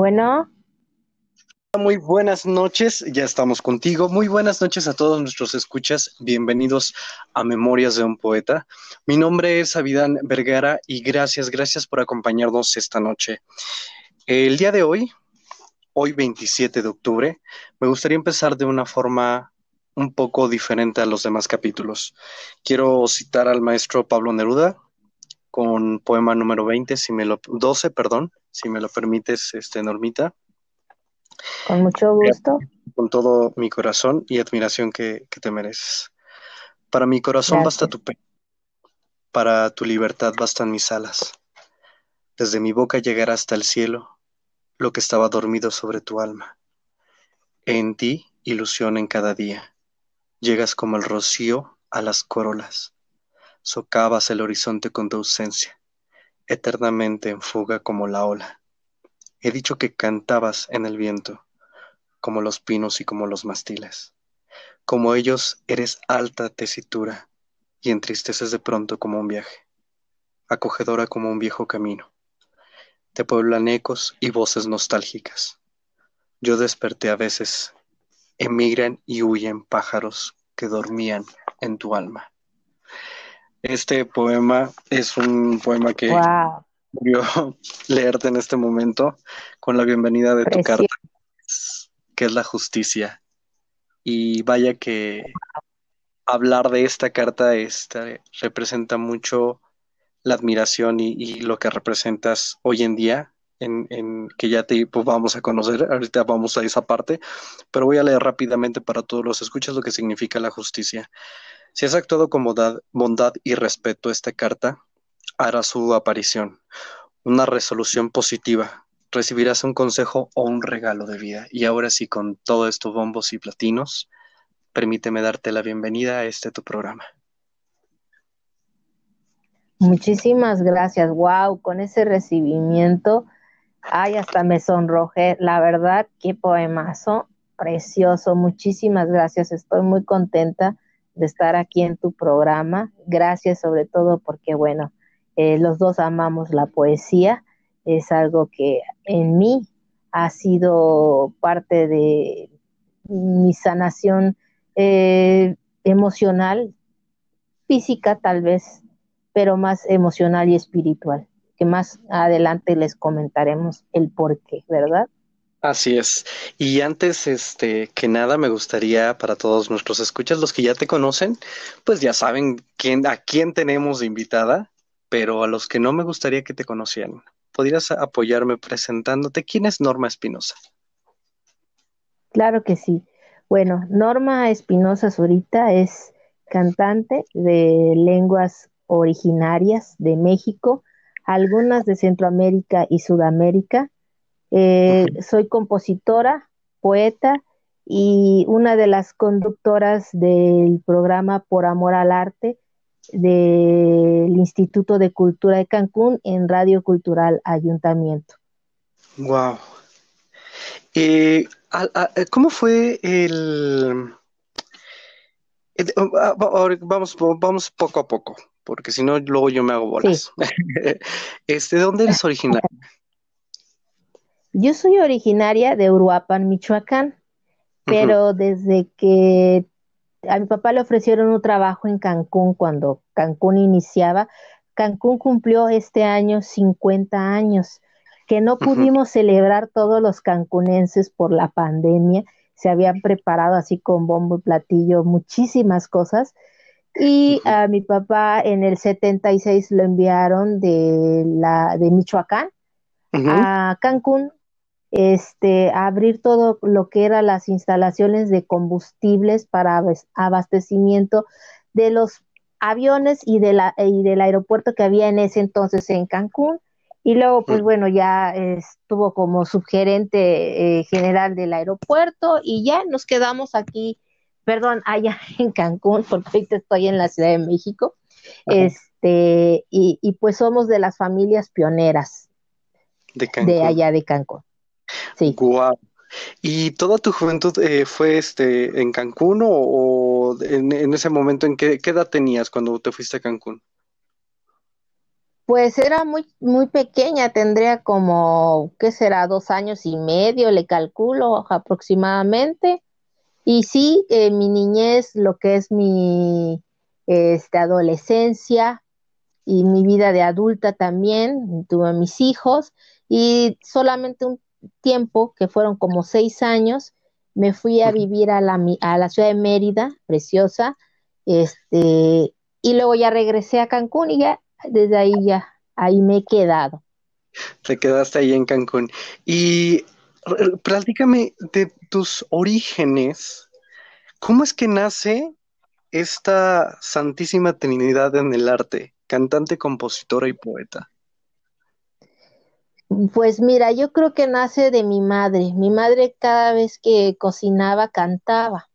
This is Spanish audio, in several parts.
Bueno. Muy buenas noches, ya estamos contigo. Muy buenas noches a todos nuestros escuchas. Bienvenidos a Memorias de un Poeta. Mi nombre es Avidán Vergara y gracias, gracias por acompañarnos esta noche. El día de hoy, hoy 27 de octubre, me gustaría empezar de una forma un poco diferente a los demás capítulos. Quiero citar al maestro Pablo Neruda con poema número 20, si me lo 12, perdón, si me lo permites, este Normita. Con mucho gusto. Con todo mi corazón y admiración que, te mereces. Para mi corazón basta tu pena. Para tu libertad bastan mis alas. Desde mi boca llegará hasta el cielo lo que estaba dormido sobre tu alma. En ti, ilusión en cada día. Llegas como el rocío a las corolas. Socavas el horizonte con tu ausencia, eternamente en fuga como la ola He dicho que cantabas en el viento, como los pinos y como los mastiles. Como ellos eres alta tesitura y entristeces de pronto como un viaje, acogedora como un viejo camino. Te pueblan ecos y voces nostálgicas. Yo desperté a veces, emigran y huyen pájaros que dormían en tu alma. Este poema es un poema que leerte en este momento con la bienvenida de tu carta, que es la justicia. Y vaya que hablar de esta carta este, representa mucho la admiración y, lo que representas hoy en día, en, que ya te pues, vamos a conocer, ahorita vamos a esa parte, pero voy a leer rápidamente para todos los escuchas lo que significa la justicia. Si has actuado con bondad y respeto esta carta, hará su aparición, una resolución positiva, recibirás un consejo o un regalo de vida. Y ahora sí, con todo esto bombos y platinos, permíteme darte la bienvenida a este tu programa. Muchísimas gracias, wow, con ese recibimiento, ay, hasta me sonrojé, la verdad, qué poemazo, precioso, muchísimas gracias, estoy muy contenta de estar aquí en tu programa, gracias sobre todo porque, bueno, eh, los dos amamos la poesía, es algo que en mí ha sido parte de mi sanación eh, emocional, física tal vez, pero más emocional y espiritual, que más adelante les comentaremos el por qué, ¿verdad? Así es. Y antes este, que nada, me gustaría para todos nuestros escuchas, los que ya te conocen, pues ya saben quién, a quién tenemos de invitada pero a los que no me gustaría que te conocieran, ¿podrías apoyarme presentándote? ¿Quién es Norma Espinosa? Claro que sí. Bueno, Norma Espinosa Zurita es cantante de lenguas originarias de México, algunas de Centroamérica y Sudamérica. Eh, soy compositora, poeta y una de las conductoras del programa Por Amor al Arte, del Instituto de Cultura de Cancún en Radio Cultural Ayuntamiento. Wow. Eh, ¿Cómo fue el, vamos, vamos poco a poco, porque si no, luego yo me hago bolas. este, ¿De dónde eres originaria? Yo soy originaria de Uruapan, Michoacán, pero desde que a mi papá le ofrecieron un trabajo en Cancún cuando Cancún iniciaba. Cancún cumplió este año 50 años, que no pudimos celebrar todos los cancunenses por la pandemia. Se habían preparado así con bombo y platillo muchísimas cosas. Y a mi papá en el 76 lo enviaron de, la, de Michoacán a Cancún este, abrir todo lo que eran las instalaciones de combustibles para abastecimiento de los aviones y, de la, y del aeropuerto que había en ese entonces en Cancún. Y luego, pues bueno, ya estuvo como subgerente eh, general del aeropuerto y ya nos quedamos aquí, perdón, allá en Cancún, porque ahorita estoy en la Ciudad de México. Este, y, y, pues somos de las familias pioneras de, de allá de Cancún. Sí. ¿Y toda tu juventud eh, fue este en Cancún o, en, ese momento en qué, edad tenías cuando te fuiste a Cancún? Pues era muy, muy pequeña, tendría como, ¿qué será? Dos años y medio, le calculo aproximadamente. Y sí, eh, mi niñez, lo que es mi este, adolescencia y mi vida de adulta también, tuve mis hijos y solamente un tiempo, que fueron como seis años, me fui a vivir a la, a la ciudad de Mérida, preciosa, este, y luego ya regresé a Cancún y ya desde ahí ya, ahí me he quedado. Te quedaste ahí en Cancún. Y platícame de tus orígenes. ¿Cómo es que nace esta Santísima Trinidad en el arte? Cantante, compositora y poeta. Pues mira, yo creo que nace de mi madre. Mi madre cada vez que cocinaba cantaba.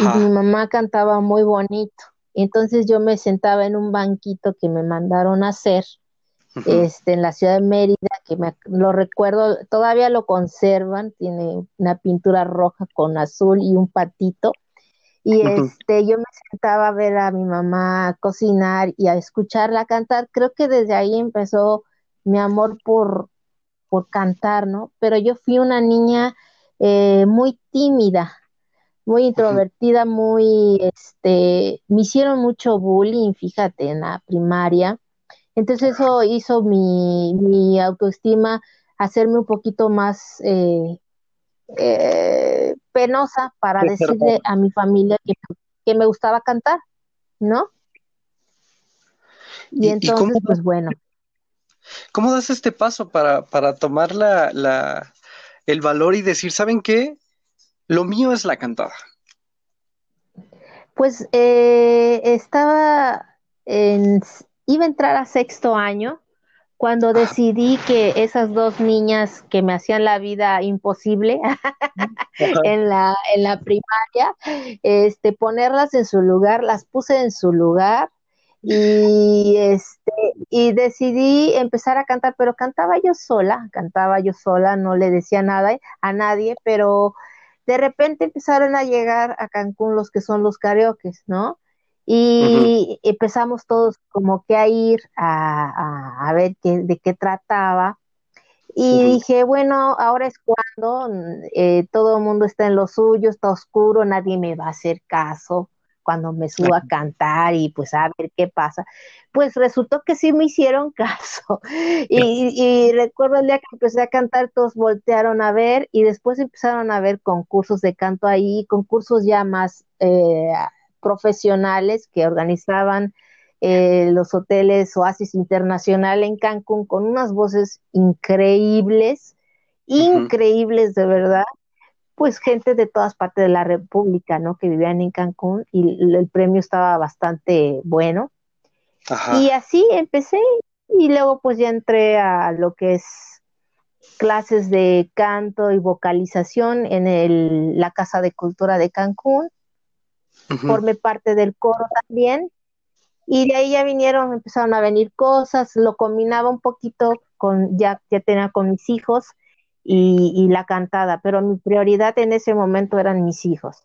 Y mi mamá cantaba muy bonito. Entonces yo me sentaba en un banquito que me mandaron a hacer este, en la ciudad de Mérida, que me, lo recuerdo, todavía lo conservan, tiene una pintura roja con azul y un patito. Y este, yo me sentaba a ver a mi mamá cocinar y a escucharla cantar. Creo que desde ahí empezó mi amor por, por cantar, ¿no? Pero yo fui una niña eh, muy tímida, muy introvertida, muy, este, me hicieron mucho bullying, fíjate, en la primaria. Entonces eso hizo mi, mi autoestima hacerme un poquito más eh, eh, penosa para decirle a mi familia que, me gustaba cantar, ¿no? Y, entonces, pues bueno. ¿Cómo das este paso para, para tomar la, la, el valor y decir, ¿saben qué? Lo mío es la cantada. Pues eh, estaba en, iba a entrar a sexto año cuando decidí que esas dos niñas que me hacían la vida imposible en la, en la primaria, este, ponerlas en su lugar, las puse en su lugar y este y decidí empezar a cantar, pero cantaba yo sola, cantaba yo sola, no le decía nada a nadie, pero de repente empezaron a llegar a Cancún los que son los karaokes, ¿no? Y empezamos todos como que a ir a, ver qué, de qué trataba. Y dije, bueno, ahora es cuando eh, todo el mundo está en lo suyo, está oscuro, nadie me va a hacer caso cuando me subo a cantar y pues a ver qué pasa. Pues resultó que sí me hicieron caso. Y, recuerdo el día que empecé a cantar, todos voltearon a ver y después empezaron a ver concursos de canto ahí, concursos ya más eh, profesionales que organizaban eh, los hoteles Oasis Internacional en Cancún con unas voces increíbles, increíbles de verdad pues gente de todas partes de la República, ¿no? Que vivían en Cancún y el premio estaba bastante bueno. Y así empecé y luego pues ya entré a lo que es clases de canto y vocalización en el, la Casa de Cultura de Cancún. Formé parte del coro también. Y de ahí ya vinieron, empezaron a venir cosas, lo combinaba un poquito con, ya, ya tenía con mis hijos, y, la cantada, pero mi prioridad en ese momento eran mis hijos.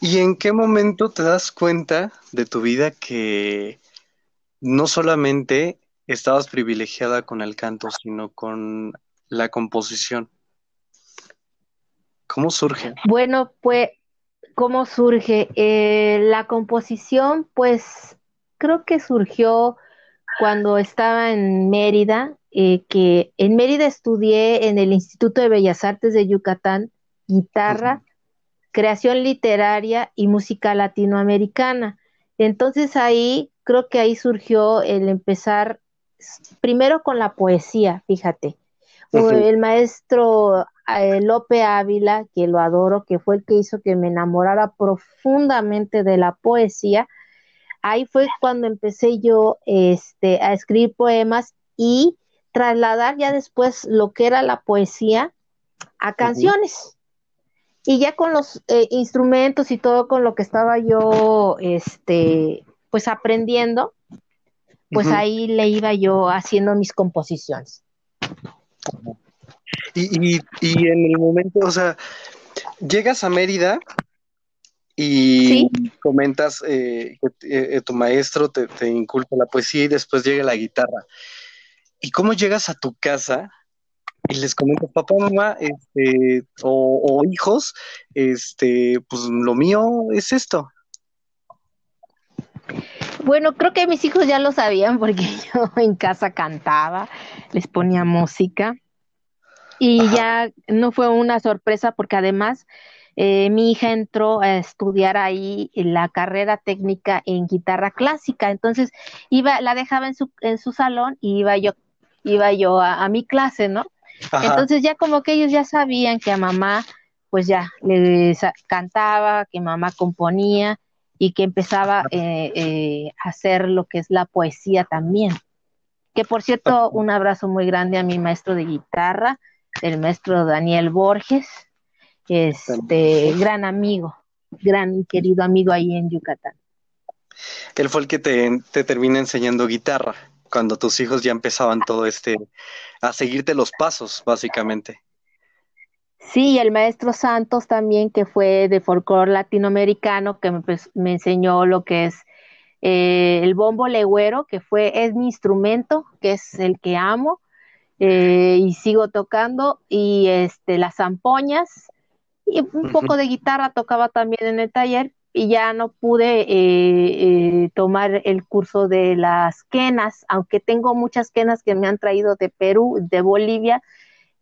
¿Y en qué momento te das cuenta de tu vida que no solamente estabas privilegiada con el canto, sino con la composición? ¿Cómo surge? Bueno, pues, ¿cómo surge? Eh, la composición, pues, creo que surgió cuando estaba en Mérida eh, que en Mérida estudié en el Instituto de Bellas Artes de Yucatán guitarra, creación literaria y música latinoamericana. Entonces ahí creo que ahí surgió el empezar primero con la poesía, fíjate. El maestro eh, Lope Ávila, que lo adoro, que fue el que hizo que me enamorara profundamente de la poesía, ahí fue cuando empecé yo este, a escribir poemas y trasladar ya después lo que era la poesía a canciones. Y ya con los eh, instrumentos y todo con lo que estaba yo, este, pues aprendiendo, pues ahí le iba yo haciendo mis composiciones. Y, y, y en el momento, o sea, llegas a Mérida y comentas eh, que eh, tu maestro te, te, inculca la poesía y después llega la guitarra. ¿Y cómo llegas a tu casa y les comentas, papá, mamá, este, o, hijos, este, pues lo mío es esto? Bueno, creo que mis hijos ya lo sabían porque yo en casa cantaba, les ponía música y ya no fue una sorpresa porque además eh, mi hija entró a estudiar ahí la carrera técnica en guitarra clásica, entonces iba, la dejaba en su, en su salón y iba yo, iba yo a, mi clase, ¿no? Entonces ya como que ellos ya sabían que a mamá, pues ya le cantaba, que mamá componía y que empezaba eh, eh, a hacer lo que es la poesía también. Que por cierto, un abrazo muy grande a mi maestro de guitarra, el maestro Daniel Borges, este gran amigo, gran y querido amigo ahí en Yucatán. Él fue el que te, te termina enseñando guitarra cuando tus hijos ya empezaban todo este, a seguirte los pasos, básicamente. Sí, el maestro Santos también, que fue de folclore latinoamericano, que me, pues, enseñó lo que es eh, el bombo legüero, que fue, es mi instrumento, que es el que amo, eh, y sigo tocando, y este, las zampoñas, y un poco de guitarra tocaba también en el taller y ya no pude eh, eh, tomar el curso de las quenas, aunque tengo muchas quenas que me han traído de Perú, de Bolivia,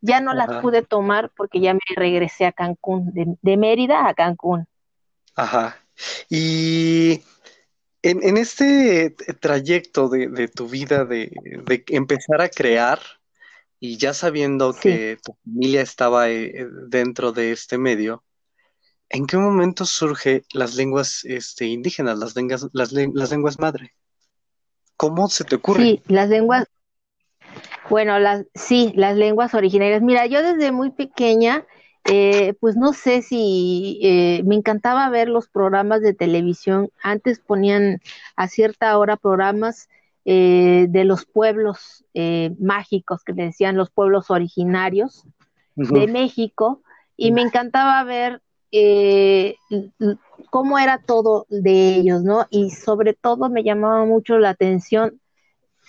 ya no las pude tomar porque ya me regresé a Cancún, de, Mérida a Cancún. Ajá. Y en, este trayecto de, tu vida de, de, empezar a crear, y ya sabiendo que tu familia estaba eh, dentro de este medio, ¿en qué momento surge las lenguas este, indígenas, las lenguas, las, lenguas madre? ¿Cómo se te ocurre? Sí, las lenguas, bueno, las, sí, las lenguas originarias. Mira, yo desde muy pequeña, eh, pues no sé si eh, me encantaba ver los programas de televisión. Antes ponían a cierta hora programas eh, de los pueblos eh, mágicos que le decían los pueblos originarios de México y me encantaba ver eh, cómo era todo de ellos, ¿no? Y sobre todo me llamaba mucho la atención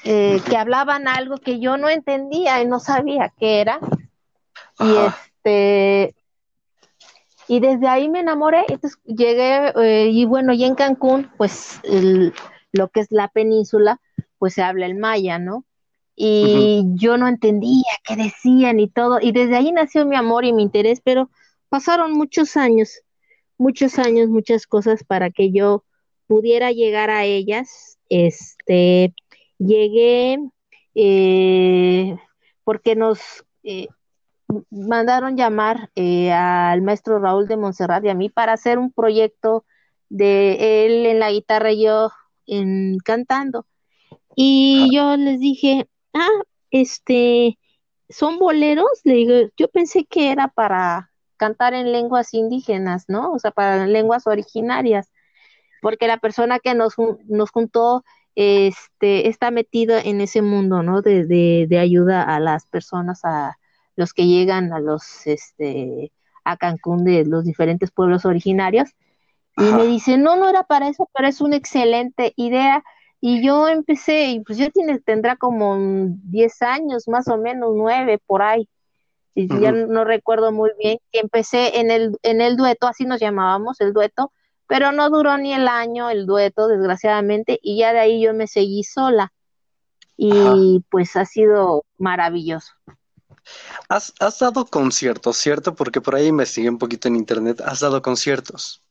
que hablaban algo que yo no entendía y no sabía qué era. Y este y desde ahí me enamoré, entonces llegué y bueno, y en Cancún, pues lo que es la península, pues se habla el maya, ¿no? Y yo no entendía qué decían y todo, y desde ahí nació mi amor y mi interés, pero pasaron muchos años, muchos años, muchas cosas para que yo pudiera llegar a ellas. Este, llegué eh, porque nos eh, mandaron llamar eh, al maestro Raúl de Montserrat y a mí para hacer un proyecto de él en la guitarra y yo en, cantando. Y yo les dije, ah, este, ¿son boleros? Le digo, yo pensé que era para cantar en lenguas indígenas, ¿no? O sea, para lenguas originarias, porque la persona que nos, nos juntó este, está metido en ese mundo, ¿no? De, de, de, ayuda a las personas, a los que llegan a los, este, a Cancún de los diferentes pueblos originarios. Y me dice, no, no era para eso, pero es una excelente idea. Y yo empecé, y pues yo tiene, tendrá como 10 años, más o menos, 9 por ahí. Y ya no recuerdo muy bien, que empecé en el, en el dueto, así nos llamábamos, el dueto, pero no duró ni el año el dueto, desgraciadamente, y ya de ahí yo me seguí sola. Y pues ha sido maravilloso. Has, has dado conciertos, ¿cierto? Porque por ahí investigué un poquito en internet. Has dado conciertos.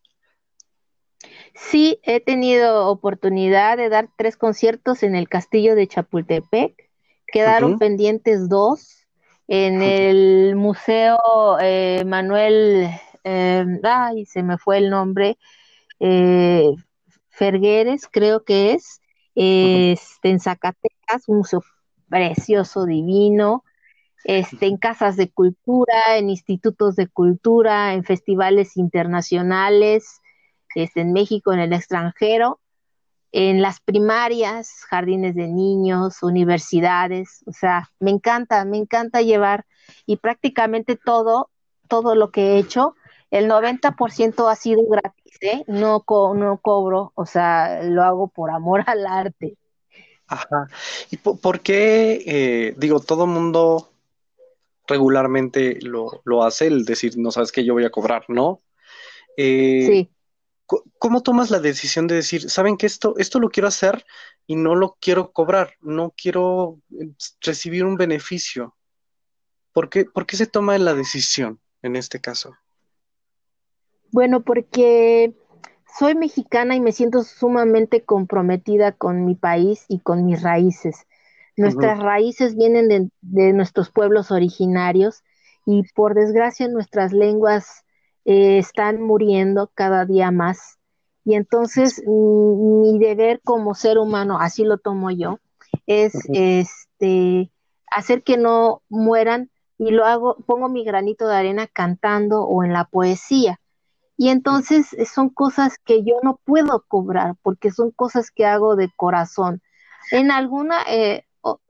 Sí, he tenido oportunidad de dar tres conciertos en el castillo de Chapultepec. Quedaron pendientes dos en el Museo eh, Manuel, eh, ay, se me fue el nombre, eh, Fergueres, creo que es, este, en Zacatecas, un museo precioso, divino, este, en casas de cultura, en institutos de cultura, en festivales internacionales, este, en México, en el extranjero, en las primarias, jardines de niños, universidades, o sea, me encanta, me encanta llevar y prácticamente todo, todo lo que he hecho el 90% ha sido gratis, ¿eh? No, no cobro, o sea, lo hago por amor al arte. Ajá. ¿Y por, qué, eh, digo, todo mundo regularmente lo, lo, hace, el decir, no sabes que yo voy a cobrar, ¿no? Eh, sí. ¿Cómo tomas la decisión de decir, saben que esto, esto lo quiero hacer y no lo quiero cobrar, no quiero eh, recibir un beneficio? ¿Por qué, ¿Por qué se toma la decisión en este caso? Bueno, porque soy mexicana y me siento sumamente comprometida con mi país y con mis raíces. Nuestras raíces vienen de, nuestros pueblos originarios y por desgracia nuestras lenguas eh, están muriendo cada día más. Y entonces mi deber como ser humano, así lo tomo yo, es este hacer que no mueran y lo hago, pongo mi granito de arena cantando o en la poesía. Y entonces son cosas que yo no puedo cobrar porque son cosas que hago de corazón. En alguna eh,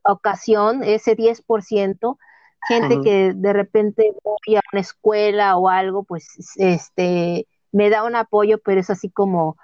ocasión, ese 10%, gente que de repente voy a una escuela o algo, pues este me da un apoyo, pero es así como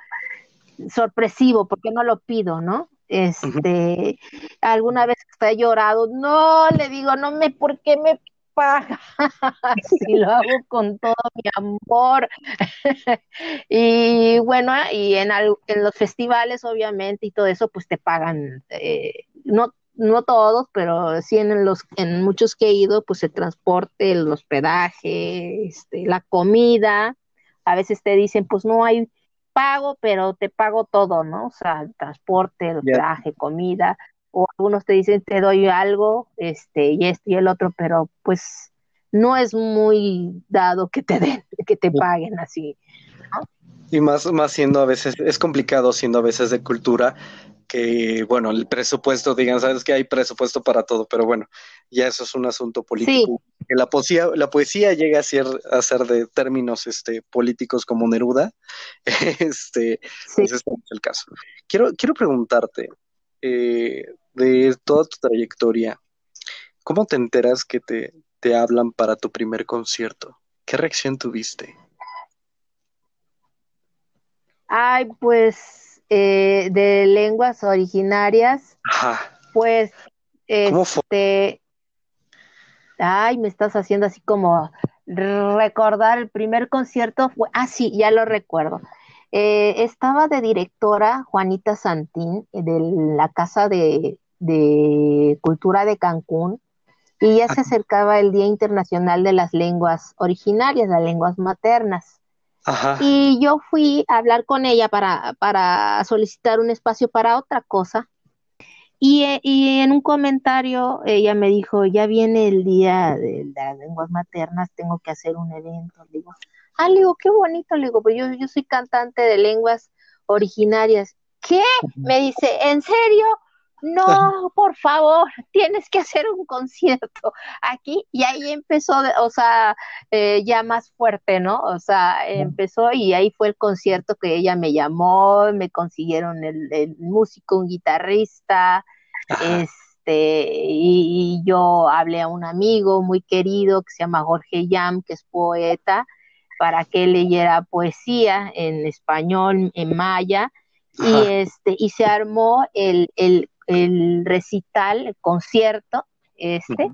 sorpresivo, porque no lo pido, ¿no? Este, alguna vez he llorado, no, le digo, no me, ¿por qué me paga, y lo hago con todo mi amor. y bueno, y en, en los festivales, obviamente, y todo eso, pues te pagan, eh, no, no todos, pero sí en los, en muchos que he ido, pues el transporte, el hospedaje, este, la comida, a veces te dicen, pues no hay pago, pero te pago todo, ¿no? O sea, el transporte, el hospedaje, comida, o algunos te dicen te doy algo, este, y esto y el otro, pero pues no es muy dado que te den, que te paguen así. Y más, más siendo a veces, es complicado siendo a veces de cultura, que bueno, el presupuesto, digan, sabes que hay presupuesto para todo, pero bueno, ya eso es un asunto político. Que la poesía, la poesía llega a ser, a ser de términos este, políticos como Neruda, este, ese es el caso. Quiero, quiero preguntarte, eh, de toda tu trayectoria, ¿cómo te enteras que te, te hablan para tu primer concierto? ¿Qué reacción tuviste? Ay, pues eh, de lenguas originarias, pues ¿Cómo este, ay, me estás haciendo así como recordar el primer concierto fue, ah, sí, ya lo recuerdo. Eh, estaba de directora Juanita Santín eh, de la Casa de, Cultura de Cancún y ya se acercaba el Día Internacional de las Lenguas Originarias, las lenguas maternas. Y yo fui a hablar con ella para, para solicitar un espacio para otra cosa. Y, eh, y, en un comentario ella me dijo, ya viene el día de las lenguas maternas, tengo que hacer un evento. Digo, Ah, le digo, qué bonito, le digo, pues yo, yo soy cantante de lenguas originarias. ¿Qué? Me dice, ¿en serio? No, por favor, tienes que hacer un concierto aquí. Y ahí empezó, o sea, eh, ya más fuerte, ¿no? O sea, empezó y ahí fue el concierto que ella me llamó, me consiguieron el, músico, un guitarrista, este, y, y, yo hablé a un amigo muy querido que se llama Jorge Yam, que es poeta, para que leyera poesía en español, en maya, y este, y se armó el, el, el recital, el concierto, este,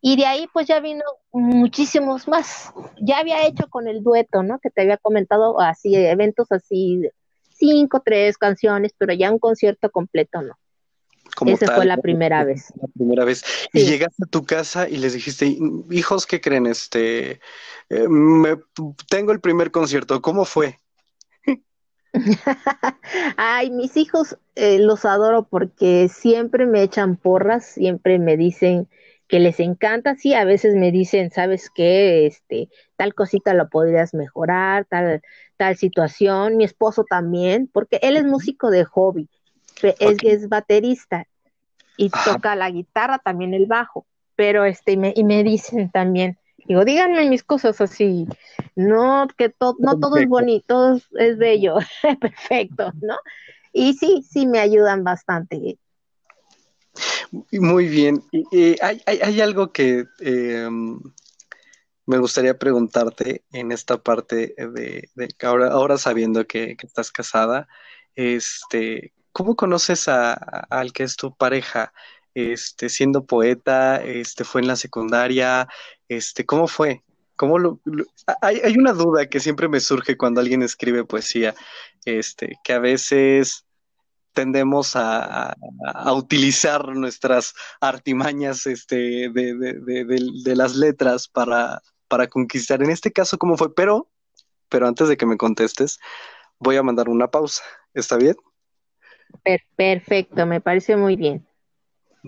y de ahí pues ya vino muchísimos más. Ya había hecho con el dueto, ¿no? Que te había comentado así, eventos así, cinco, tres canciones, pero ya un concierto completo, ¿no? Esa fue la primera vez. La primera vez. Y llegaste a tu casa y les dijiste, hijos, ¿qué creen? Este, eh, me, tengo el primer concierto. ¿Cómo fue? Ay, mis hijos eh, los adoro porque siempre me echan porras, siempre me dicen que les encanta, sí, a veces me dicen, ¿sabes qué? Este, tal cosita lo podrías mejorar, tal, tal situación. Mi esposo también, porque él es músico de hobby es, es baterista y toca la guitarra, también el bajo, pero este, y me, y me dicen también, digo, díganme mis cosas así, no, que todo, no todo es bonito, todo es bello, perfecto, ¿no? Y sí, sí me ayudan bastante. Muy bien. hay, hay, hay, algo que, em, me gustaría preguntarte en esta parte de, de ahora, ahora sabiendo que, estás casada, este, ¿cómo conoces a, al que es tu pareja? Este, siendo poeta, este, fue en la secundaria, este, ¿cómo fue? ¿Cómo lo, hay, hay, una duda que siempre me surge cuando alguien escribe poesía, este, que a veces tendemos a, utilizar nuestras artimañas este, de, las letras para, para, conquistar. En este caso, ¿cómo fue? Pero, pero antes de que me contestes, voy a mandar una pausa. ¿Está bien? Perfecto, me parece muy bien.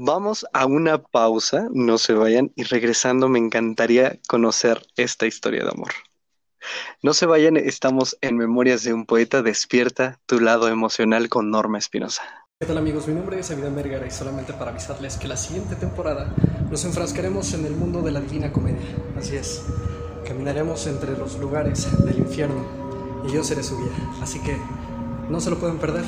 Vamos a una pausa, no se vayan, y regresando me encantaría conocer esta historia de amor. No se vayan, estamos en Memorias de un Poeta. Despierta tu lado emocional con Norma Espinosa. ¿Qué tal amigos? Mi nombre es Avidan Vergara y solamente para avisarles que la siguiente temporada nos enfrascaremos en el mundo de la Divina Comedia. Así es, caminaremos entre los lugares del infierno y yo seré su guía. Así que no se lo pueden perder.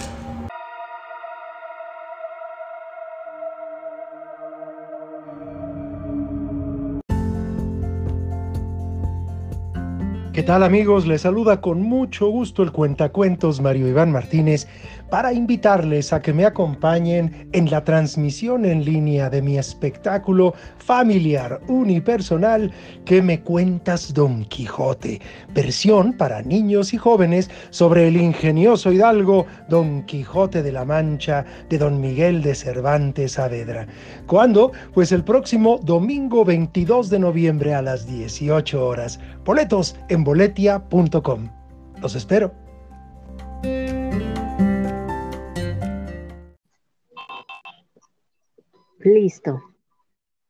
¿Qué tal amigos? Les saluda con mucho gusto el cuentacuentos Mario Iván Martínez para invitarles a que me acompañen en la transmisión en línea de mi espectáculo familiar unipersonal que me cuentas Don Quijote, versión para niños y jóvenes sobre el ingenioso hidalgo Don Quijote de la Mancha de Don Miguel de Cervantes Saavedra. ¿Cuándo? Pues el próximo domingo 22 de noviembre a las 18 horas. Boletos en boletia.com. Los espero. Listo.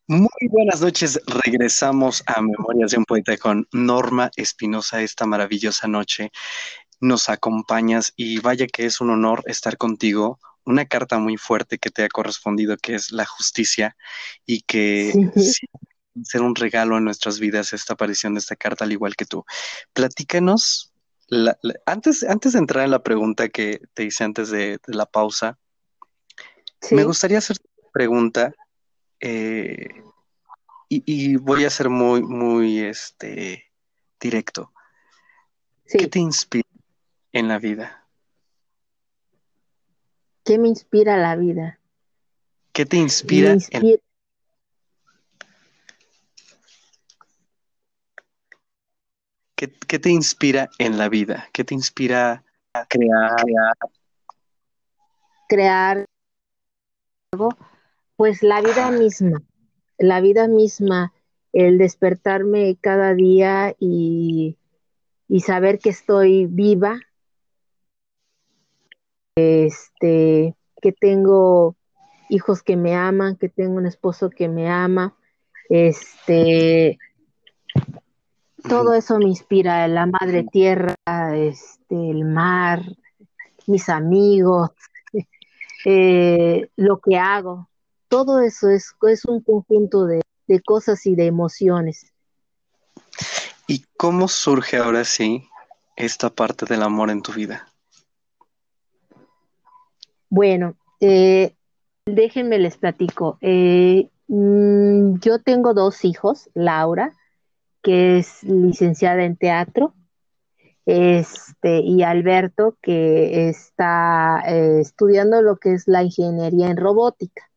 Muy buenas noches. Regresamos a Memorias de un Poeta con Norma Espinosa esta maravillosa noche. Nos acompañas y vaya que es un honor estar contigo. Una carta muy fuerte que te ha correspondido, que es la justicia, y que sí. ser un regalo en nuestras vidas esta aparición de esta carta, al igual que tú. Platícanos, antes, antes de entrar en la pregunta que te hice antes de, la pausa, me gustaría hacer pregunta eh, y, voy a ser muy, muy este, directo. ¿Qué te inspira en la vida? ¿Qué me inspira la vida? ¿Qué te inspira? En... ¿Qué, ¿Qué, te inspira en la vida? ¿Qué te inspira a crear? Crear algo pues la vida misma, la vida misma, el despertarme cada día y, saber que estoy viva, este, que tengo hijos que me aman, que tengo un esposo que me ama, este, todo eso me inspira, la madre tierra, este, el mar, mis amigos, eh, lo que hago, todo eso es, es un conjunto de, cosas y de emociones. ¿Y cómo surge ahora sí esta parte del amor en tu vida? Bueno, eh, déjenme les platico. Eh, mm, yo tengo dos hijos, Laura, que es licenciada en teatro, este, y Alberto, que está eh, estudiando lo que es la ingeniería en robótica.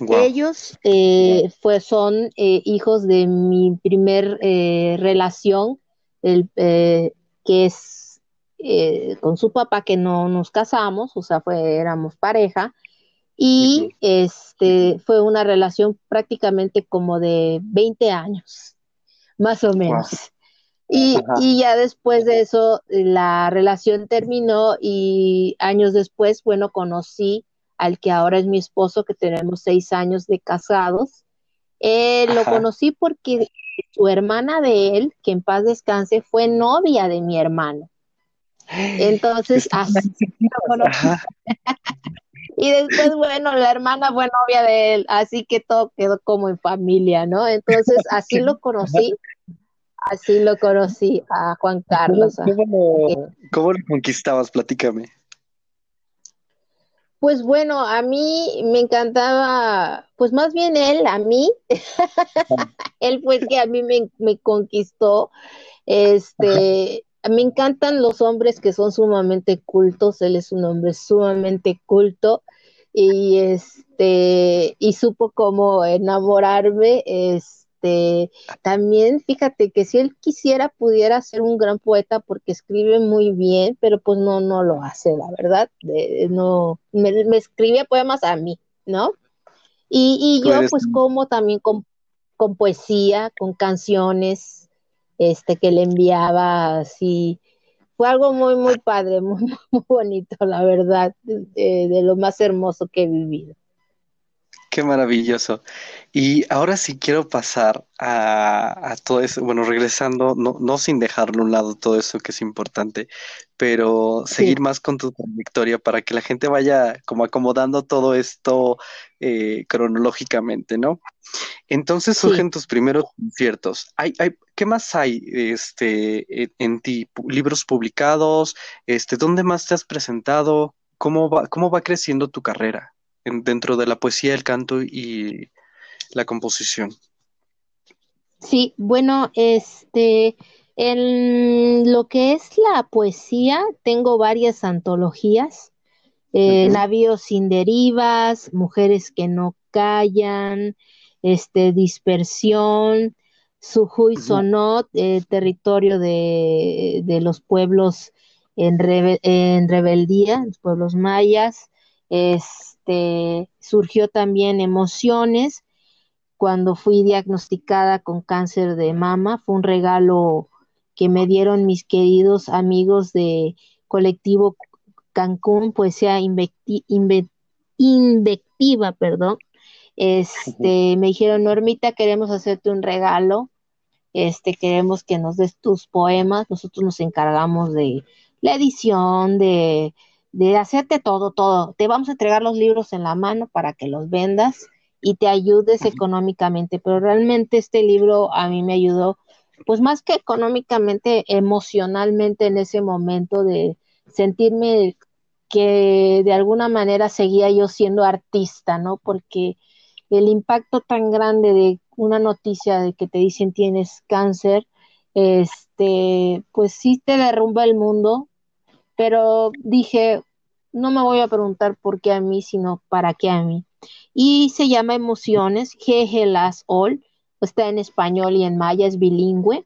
Ellos eh, son eh, hijos de mi primer eh, relación, el, que es con su papá, que no nos casamos, o sea, fue, éramos pareja, y este fue una relación prácticamente como de 20 años, más o menos. Y, y, ya después de eso, la relación terminó y años después, bueno, conocí al que ahora es mi esposo, que tenemos seis años de casados. Eh, lo conocí porque su hermana de él, que en paz descanse, fue novia de mi hermano. Entonces, así y después, bueno, la hermana fue novia de él, así que todo quedó como en familia, ¿no? Entonces, así lo conocí, así lo conocí a Juan Carlos. ¿Cómo, cómo lo conquistabas? Platícame. Pues bueno, a mí me encantaba, pues más bien él, a mí, él fue el que a mí me, me conquistó. Este, me encantan los hombres que son sumamente cultos, él es un hombre sumamente culto y este, y supo cómo enamorarme, es este, también fíjate que si él quisiera pudiera ser un gran poeta porque escribe muy bien, pero pues no, no lo hace, la verdad. no, me, escribe poemas a mí, ¿no? Y, yo pues como también con, con, poesía, con canciones, este, que le enviaba así. Fue algo muy, muy padre, muy, muy bonito, la verdad, de lo más hermoso que he vivido. Qué maravilloso. Y ahora sí quiero pasar a, todo eso, bueno, regresando, no, no, sin dejarlo a un lado todo eso que es importante, pero seguir más con tu trayectoria para que la gente vaya como acomodando todo esto eh, cronológicamente, ¿no? Entonces surgen tus primeros conciertos. Hay, hay, ¿Qué más hay este, en, en ti? ¿Libros publicados? Este, ¿Dónde más te has presentado? ¿Cómo va, cómo va creciendo tu carrera? Dentro de la poesía, el canto y la composición. Sí, bueno, este, en lo que es la poesía, tengo varias antologías, eh, Navíos sin derivas, Mujeres que no callan, este, Dispersión, Sujuy Sonot, eh, territorio de, de, los pueblos en, en rebeldía, los pueblos mayas, es, este, surgió también emociones cuando fui diagnosticada con cáncer de mama. Fue un regalo que me dieron mis queridos amigos de colectivo Cancún, poesía invectiva, perdón. Este, me dijeron, Normita, queremos hacerte un regalo, este, queremos que nos des tus poemas, nosotros nos encargamos de la edición, de de hacerte todo, todo. Te vamos a entregar los libros en la mano para que los vendas y te ayudes económicamente, pero realmente este libro a mí me ayudó, pues más que económicamente, emocionalmente en ese momento de sentirme que de alguna manera seguía yo siendo artista, ¿no? Porque el impacto tan grande de una noticia de que te dicen tienes cáncer, este, pues sí te derrumba el mundo, pero dije, no me voy a preguntar por qué a mí, sino para qué a mí. Y se llama Emociones, Jeje Las All, está en español y en maya, es bilingüe.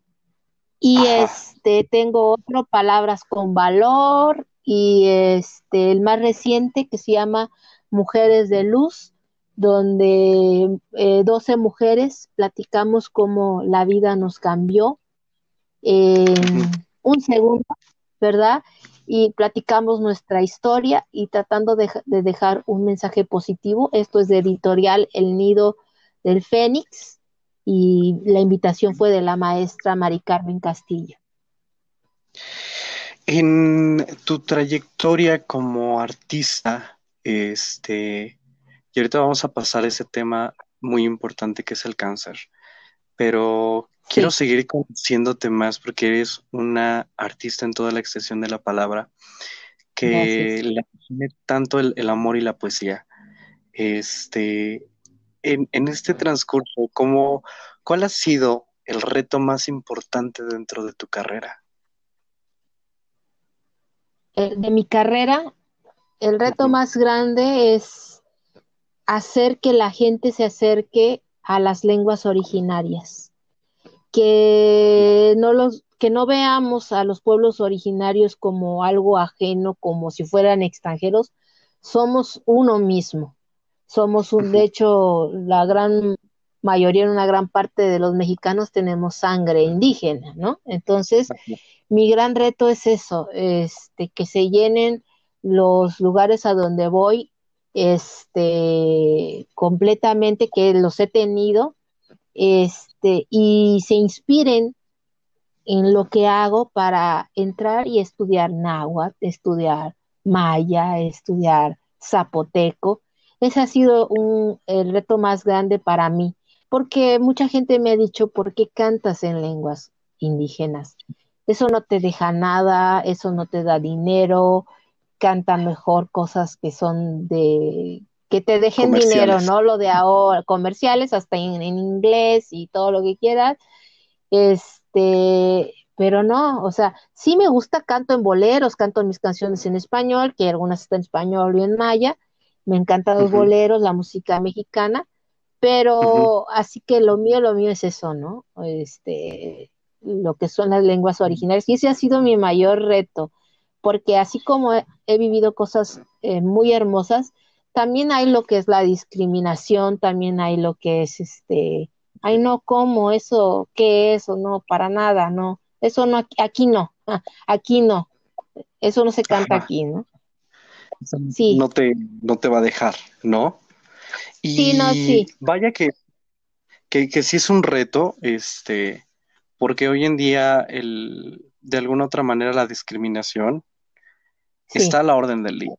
Y este tengo otro, Palabras con Valor, y este el más reciente que se llama Mujeres de Luz, donde eh, 12 mujeres platicamos cómo la vida nos cambió un segundo, ¿verdad? Y platicamos nuestra historia y tratando de, dejar un mensaje positivo. Esto es de editorial El Nido del Fénix y la invitación fue de la maestra Mari Carmen Castillo. En tu trayectoria como artista, este, y ahorita vamos a pasar a ese tema muy importante que es el cáncer, pero Quiero seguir conociéndote más porque eres una artista en toda la extensión de la palabra que le tiene tanto el, amor y la poesía. Este, en, este transcurso, ¿cómo, ¿cuál ha sido el reto más importante dentro de tu carrera? de mi carrera, el reto más grande es hacer que la gente se acerque a las lenguas originarias que no los que no veamos a los pueblos originarios como algo ajeno, como si fueran extranjeros, somos uno mismo. Somos un, de hecho, la gran mayoría, una gran parte de los mexicanos tenemos sangre indígena, ¿no? Entonces, mi gran reto es eso, este, que se llenen los lugares a donde voy, este, completamente, que los he tenido, este, y se inspiren en lo que hago para entrar y estudiar náhuatl, estudiar maya, estudiar zapoteco. Ese ha sido un, el reto más grande para mí, porque mucha gente me ha dicho, ¿por qué cantas en lenguas indígenas? Eso no te deja nada, eso no te da dinero, canta mejor cosas que son de que te dejen dinero, ¿no? Lo de ahora, comerciales, hasta en, en, inglés y todo lo que quieras. Este, pero no, o sea, sí me gusta, canto en boleros, canto mis canciones en español, que algunas están en español y en maya. Me encantan los boleros, la música mexicana, pero así que lo mío, lo mío es eso, ¿no? Este, lo que son las lenguas originales. Y ese ha sido mi mayor reto, porque así como he, vivido cosas eh, muy hermosas, también hay lo que es la discriminación, también hay lo que es este, ay no, ¿cómo? Eso, ¿qué es? O no, para nada, no. Eso no, aquí no, ah, aquí no. Eso no se canta aquí, ¿no? Sí. No te, no te va a dejar, ¿no? Y sí, no, sí. Vaya que, que, que sí es un reto, este, porque hoy en día el, de alguna otra manera la discriminación está a la orden del día.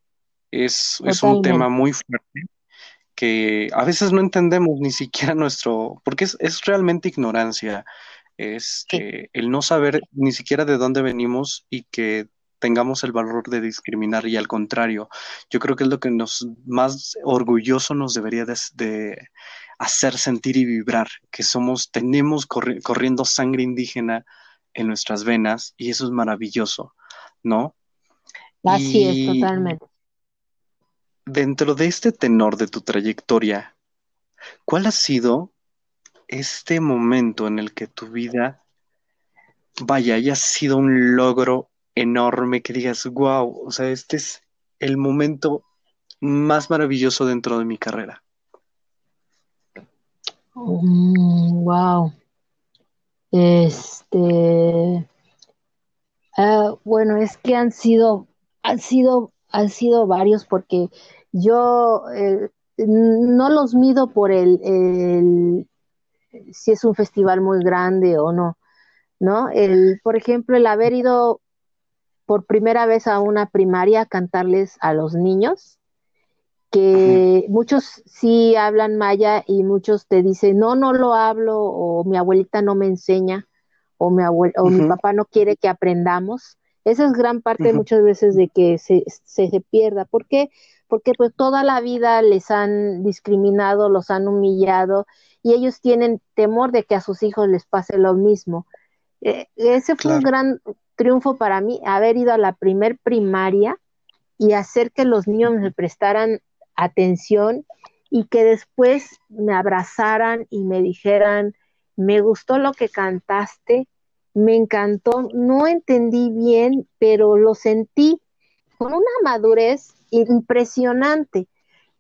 Es, un tema muy fuerte que a veces no entendemos ni siquiera nuestro, porque es, realmente ignorancia, es este, el no saber ni siquiera de dónde venimos y que tengamos el valor de discriminar y al contrario, yo creo que es lo que nos más orgulloso nos debería de, hacer sentir y vibrar, que somos, tenemos corriendo sangre indígena en nuestras venas y eso es maravilloso, ¿no? Así es, totalmente. Dentro de este tenor de tu trayectoria, ¿cuál ha sido este momento en el que tu vida, vaya, haya sido un logro enorme que digas, wow, o sea, este es el momento más maravilloso dentro de mi carrera? wow. Mm, este, ah, bueno, es que han sido, han sido, han sido varios porque yo eh, no los mido por el, si es un festival muy grande o no, ¿no? El, por ejemplo, el haber ido por primera vez a una primaria a cantarles a los niños, que muchos sí hablan maya y muchos te dicen, no, no lo hablo, o mi abuelita no me enseña, o mi, o mi papá no quiere que aprendamos. Esa es gran parte muchas veces de que se, se, pierda. ¿Por qué? Porque pues toda la vida les han discriminado, los han humillado y ellos tienen temor de que a sus hijos les pase lo mismo. Eh, ese fue un gran triunfo para mí, haber ido a la primer primaria y hacer que los niños me prestaran atención y que después me abrazaran y me dijeran, me gustó lo que cantaste, me encantó, no entendí bien, pero lo sentí con una madurez impresionante.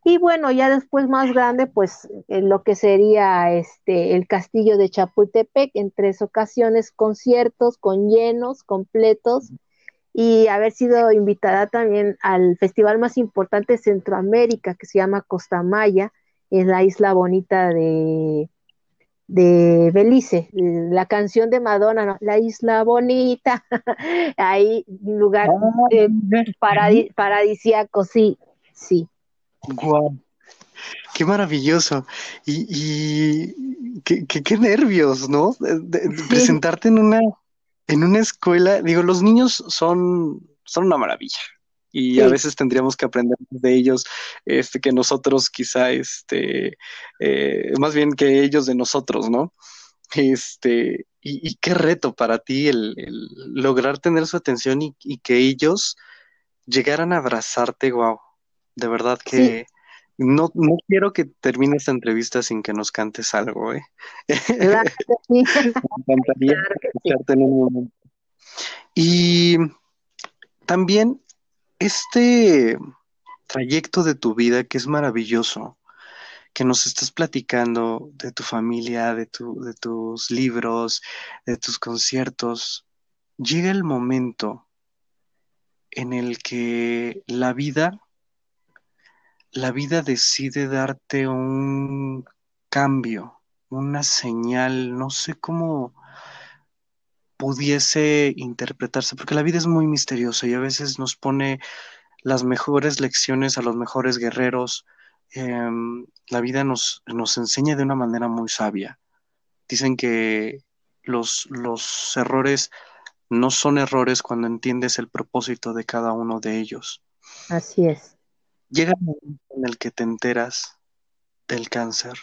Y bueno, ya después más grande, pues en lo que sería este el castillo de Chapultepec, en tres ocasiones conciertos con llenos, completos, y haber sido invitada también al festival más importante de Centroamérica, que se llama Costa Maya, en la isla bonita de, de Belice, la canción de Madonna, la isla bonita, ahí lugar eh, paradisíaco, sí, sí. Guau, qué maravilloso. Y, y qué, qué, nervios, ¿no? presentarte en una en una escuela, digo, los niños son, son una maravilla y a veces tendríamos que aprender de ellos, este, que nosotros quizá, este, eh, más bien que ellos de nosotros, ¿no? Este, y, qué reto para ti el, lograr tener su atención y, que ellos llegaran a abrazarte, wow, de verdad que no, no quiero que termine esta entrevista sin que nos cantes algo, ¿eh? Claro Me encantaría escucharte en un momento. Y también este trayecto de tu vida que es maravilloso, que nos estás platicando de tu familia, de, tu, de tus libros, de tus conciertos, llega el momento en el que la vida, la vida decide darte un cambio, una señal, no sé cómo pudiese interpretarse, porque la vida es muy misteriosa y a veces nos pone las mejores lecciones a los mejores guerreros. Em, la vida nos, nos enseña de una manera muy sabia. Dicen que los, los errores no son errores cuando entiendes el propósito de cada uno de ellos. Así es. Llega el momento en el que te enteras del cáncer.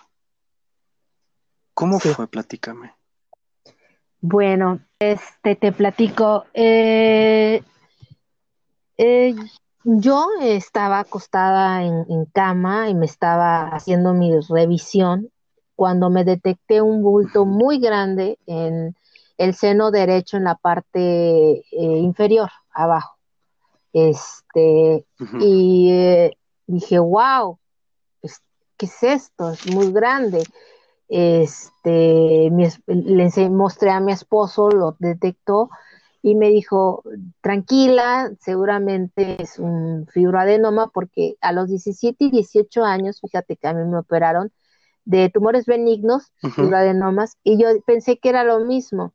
¿Cómo fue? Platícame. Bueno, este te platico. Eh, eh, yo estaba acostada en, cama y me estaba haciendo mi revisión cuando me detecté un bulto muy grande en el seno derecho en la parte eh, inferior, abajo. Este, y eh, dije, wow, ¿qué es esto? Es muy grande. Este, le mostré a mi esposo, lo detectó y me dijo, tranquila, seguramente es un fibroadenoma porque a los 17 y 18 años, fíjate que a mí me operaron de tumores benignos, fibroadenomas, y yo pensé que era lo mismo.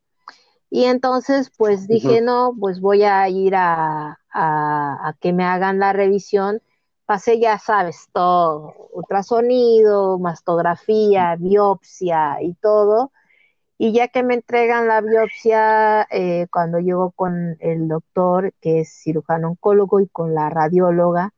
Y entonces, pues dije, no, pues voy a ir a, a, que me hagan la revisión. Pasé, ya sabes, todo, ultrasonido, mastografía, biopsia y todo y ya que me entregan la biopsia, eh, cuando llego con el doctor, que es cirujano oncólogo, y con la radióloga,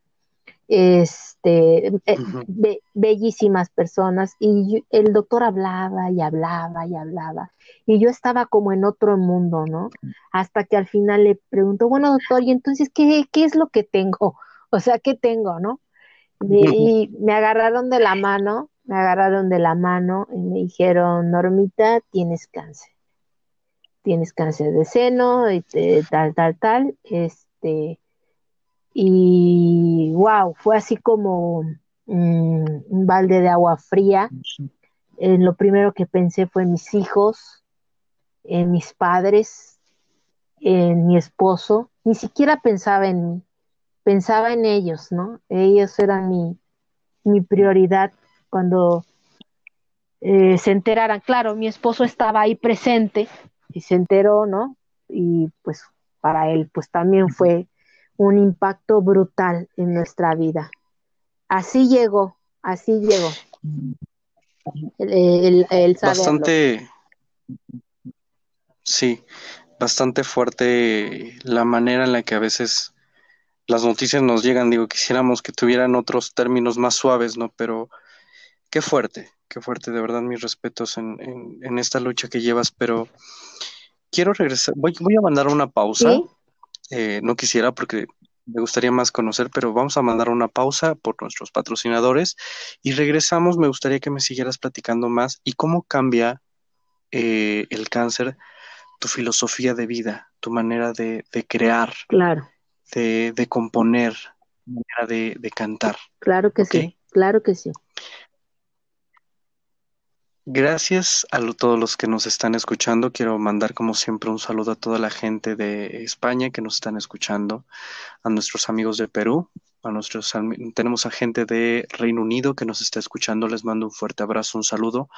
este, eh, bellísimas personas, y el doctor hablaba y hablaba y hablaba, y yo estaba como en otro mundo, ¿no? Hasta que al final le pregunto, bueno, doctor, ¿y entonces qué, qué es lo que tengo? O sea, ¿qué tengo, no? y me agarraron de la mano me agarraron de la mano y me dijeron, Normita, tienes cáncer. Tienes cáncer de seno, y tal, tal, tal. Este, y wow, fue así como mm, un balde de agua fría. Eh, lo primero que pensé fue en mis hijos, en mis padres, en mi esposo. Ni siquiera pensaba en mí, pensaba en ellos, ¿no? Ellos eran mi, mi prioridad cuando eh, se enteraran. Claro, mi esposo estaba ahí presente y se enteró, ¿no? Y pues para él, pues también fue un impacto brutal en nuestra vida. Así llegó, así llegó. Bastante, sí, bastante fuerte la manera en la que a veces las noticias nos llegan. Digo, quisiéramos que tuvieran otros términos más suaves, ¿no? Pero Qué fuerte, qué fuerte, de verdad mis respetos en, en, esta lucha que llevas, pero quiero regresar, voy, voy a mandar una pausa, eh, no quisiera porque me gustaría más conocer, pero vamos a mandar una pausa por nuestros patrocinadores y regresamos, me gustaría que me siguieras platicando más y cómo cambia eh, el cáncer tu filosofía de vida, tu manera de, de crear, claro. De, de componer, manera de, de cantar. Claro que sí, claro que sí. Gracias a todos los que nos están escuchando. Quiero mandar como siempre un saludo a toda la gente de España que nos están escuchando, a nuestros amigos de Perú, a nuestros tenemos a gente de Reino Unido que nos está escuchando. Les mando un fuerte abrazo, un saludo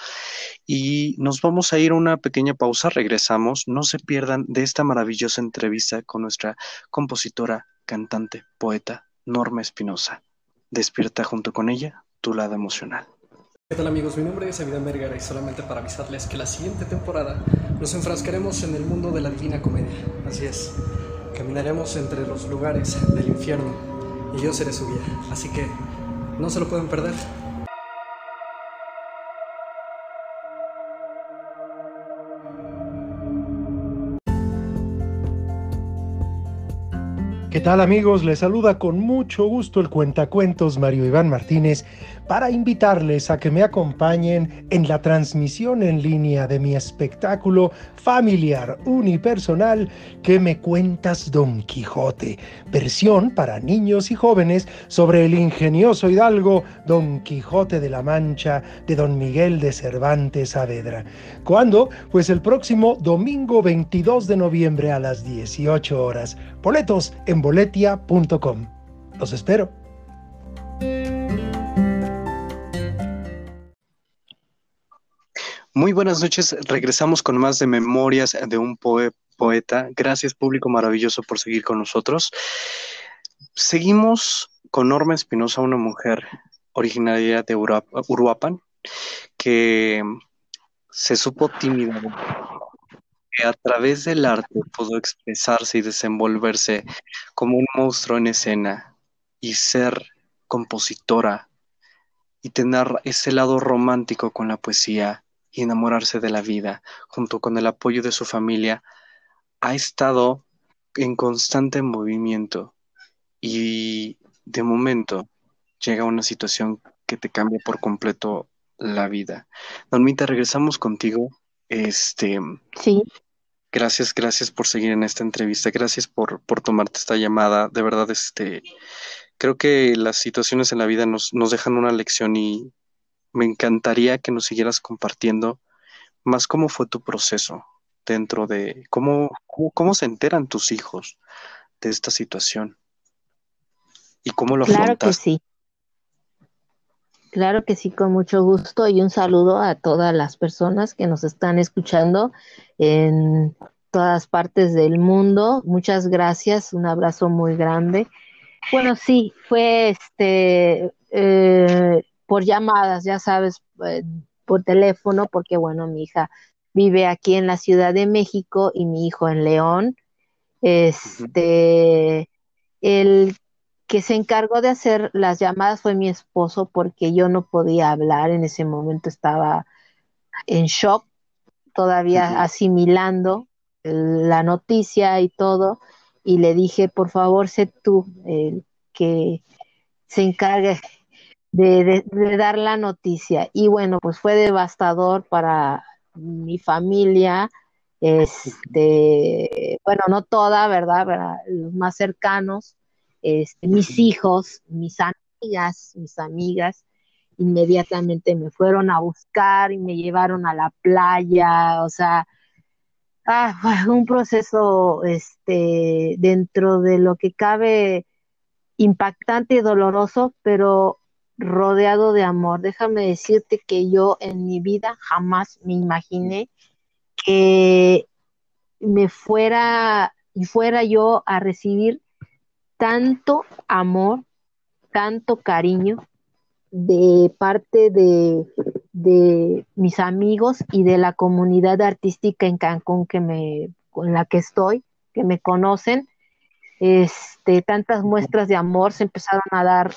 y nos vamos a ir a una pequeña pausa. Regresamos. No se pierdan de esta maravillosa entrevista con nuestra compositora, cantante, poeta Norma Espinosa. Despierta junto con ella tu lado emocional. ¿Qué tal amigos? Mi nombre es Avidan Vergara y solamente para avisarles que la siguiente temporada nos enfrascaremos en el mundo de la Divina Comedia. Así es, caminaremos entre los lugares del infierno y yo seré su guía. Así que no se lo pueden perder. ¿Qué tal amigos? Les saluda con mucho gusto el cuentacuentos Mario Iván Martínez para invitarles a que me acompañen en la transmisión en línea de mi espectáculo familiar unipersonal que me cuentas Don Quijote, versión para niños y jóvenes sobre el ingenioso hidalgo Don Quijote de la Mancha de Don Miguel de Cervantes Saavedra. ¿Cuándo? Pues el próximo domingo 22 de noviembre a las 18 horas. Boletos en boletia.com. Los espero. Muy buenas noches, regresamos con más de Memorias de un poeta. Gracias público maravilloso por seguir con nosotros. Seguimos con Norma Espinosa, una mujer originaria de Uruapan, que se supo tímida, que a través del arte pudo expresarse y desenvolverse como un monstruo en escena, y ser compositora y tener ese lado romántico con la poesía y enamorarse de la vida, junto con el apoyo de su familia, ha estado en constante movimiento y de momento llega una situación que te cambia por completo la vida. Normita, regresamos contigo. Este, sí. Gracias, gracias por seguir en esta entrevista. Gracias por, por tomarte esta llamada. De verdad, este, creo que las situaciones en la vida nos, nos dejan una lección y me encantaría que nos siguieras compartiendo más cómo fue tu proceso dentro de cómo, cómo, se enteran tus hijos de esta situación y cómo lo claro que sí. Claro que sí, con mucho gusto y un saludo a todas las personas que nos están escuchando en todas partes del mundo. Muchas gracias, un abrazo muy grande. Bueno, sí, fue este eh, por llamadas, ya sabes, eh, por teléfono, porque bueno, mi hija vive aquí en la Ciudad de México y mi hijo en León. Este, el que se encargó de hacer las llamadas fue mi esposo porque yo no podía hablar, en ese momento estaba en shock, todavía asimilando la noticia y todo, y le dije, por favor, sé tú el que se encargue de, dar la noticia. Y bueno, pues fue devastador para mi familia, este, bueno, no toda, ¿verdad? Los más cercanos, este, mis hijos, mis amigas, mis amigas, inmediatamente me fueron a buscar y me llevaron a la playa, o sea, ah, un proceso este, dentro de lo que cabe impactante y doloroso, pero rodeado de amor. Déjame decirte que yo en mi vida jamás me imaginé que me fuera y fuera yo a recibir tanto amor, tanto cariño de parte de, mis amigos y de la comunidad artística en Cancún que me, con la que estoy, que me conocen. Este, tantas muestras de amor se empezaron a dar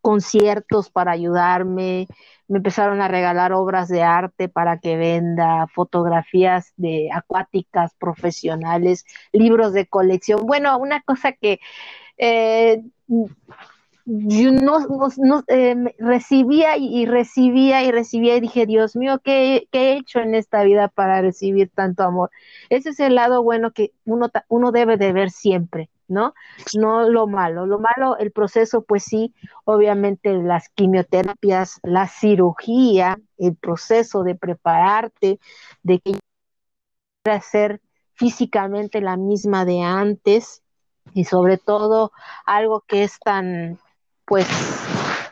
conciertos para ayudarme, me empezaron a regalar obras de arte para que venda, fotografías de acuáticas profesionales, libros de colección. Bueno, una cosa que eh, yo no, eh, recibía y recibía y recibía y dije, Dios mío, ¿qué, ¿qué, he hecho en esta vida para recibir tanto amor? Ese es el lado bueno que uno, uno debe de ver siempre. ¿no? No lo malo. Lo malo, el proceso, pues sí, obviamente las quimioterapias, la cirugía, el proceso de prepararte, de que ser físicamente la misma de antes y sobre todo algo que es tan, pues,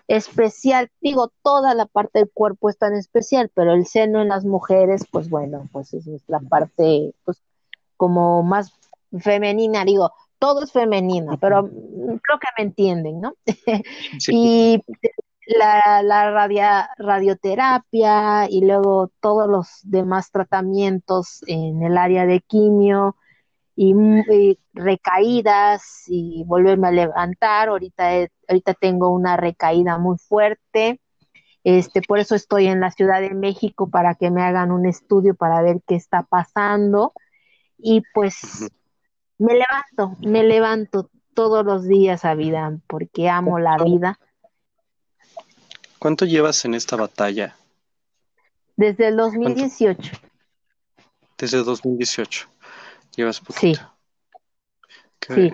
especial. Digo, toda la parte del cuerpo es tan especial, pero el seno en las mujeres, pues bueno, pues es la parte, pues, como más femenina, digo, todo es femenino, pero creo que me entienden, ¿no? y la, la radioterapia y luego todos los demás tratamientos en el área de quimio y, recaídas y volverme a levantar. Ahorita, ahorita tengo una recaída muy fuerte. Este, por eso estoy en la Ciudad de México para que me hagan un estudio para ver qué está pasando. Y pues me levanto, me levanto todos los días a vida porque amo la vida. ¿Cuánto llevas en esta batalla? Desde el 2018. Desde el 2018. Llevas poquito. Sí.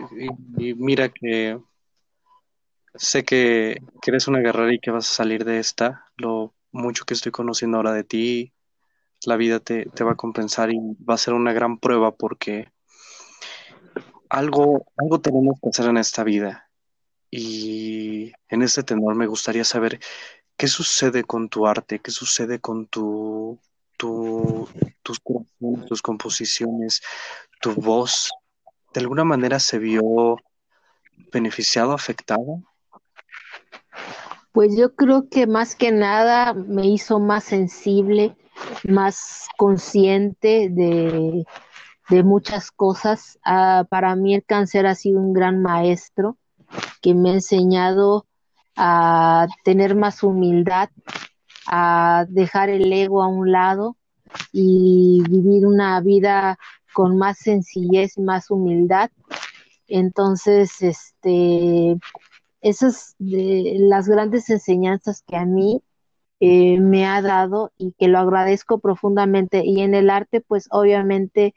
Y, mira que sé que, que, eres una guerrera y que vas a salir de esta. Lo mucho que estoy conociendo ahora de ti, la vida te, te va a compensar y va a ser una gran prueba porque algo, algo tenemos que hacer en esta vida. Y en este tenor me gustaría saber qué sucede con tu arte, qué sucede con tu, tu, tus tus composiciones, tu voz. ¿De alguna manera se vio beneficiado, afectado? Pues yo creo que más que nada me hizo más sensible, más consciente de, de muchas cosas. Ah, para mí el cáncer ha sido un gran maestro que me ha enseñado a tener más humildad, a dejar el ego a un lado y vivir una vida con más sencillez, más humildad. Entonces, este, esas de las grandes enseñanzas que a mí eh, me ha dado y que lo agradezco profundamente. Y en el arte, pues obviamente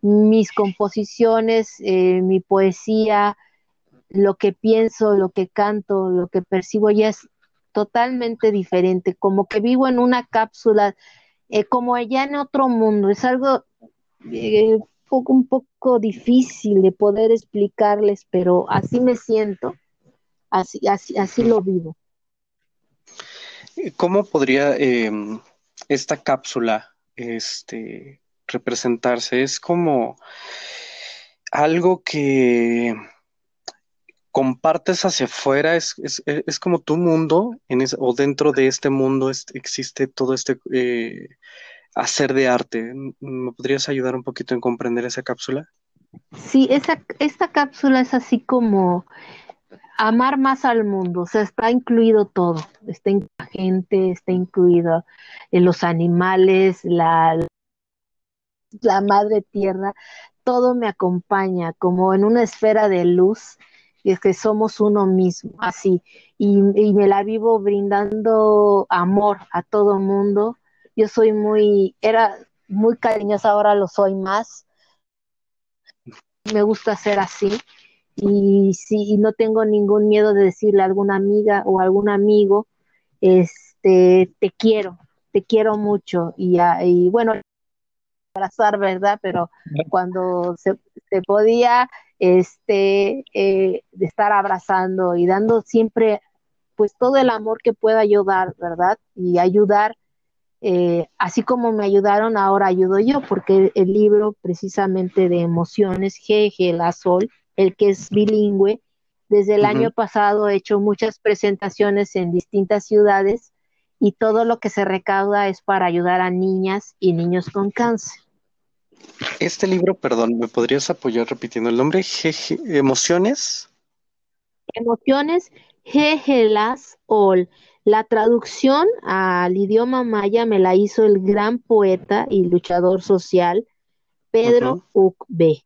mis composiciones, eh, mi poesía, lo que pienso, lo que canto, lo que percibo ya es totalmente diferente, como que vivo en una cápsula, eh, como allá en otro mundo. Es algo eh, un poco difícil de poder explicarles, pero así me siento, así, así, así lo vivo. ¿Cómo podría em, esta cápsula este, representarse? Es como algo que compartes hacia afuera, es, es, como tu mundo, en o dentro de este mundo existe todo este eh, hacer de arte. ¿Me podrías ayudar un poquito en comprender esa cápsula? Sí, esa, esta cápsula es así como amar más al mundo, o sea, está incluido todo, está incluida la gente, está incluido en los animales, la, la madre tierra, todo me acompaña como en una esfera de luz y es que somos uno mismo, así, y, y me la vivo brindando amor a todo mundo. Yo soy muy, era muy cariñosa, ahora lo soy más. Me gusta ser así y sí, no tengo ningún miedo de decirle a alguna amiga o algún amigo, este, te quiero, te quiero mucho y, y bueno, abrazar, ¿verdad? Pero cuando se, se podía, este, eh, de estar abrazando y dando siempre, pues todo el amor que pueda ayudar, ¿verdad? Y ayudar, eh, así como me ayudaron, ahora ayudo yo, porque el libro precisamente de emociones, Jeje, la Sol, el que es bilingüe, desde el año pasado he hecho muchas presentaciones en distintas ciudades y todo lo que se recauda es para ayudar a niñas y niños con cáncer. Este libro, perdón, ¿me podrías apoyar repitiendo el nombre? Emociones. Emociones, Jejelas Ol. La traducción al idioma maya me la hizo el gran poeta y luchador social Pedro Ucbe.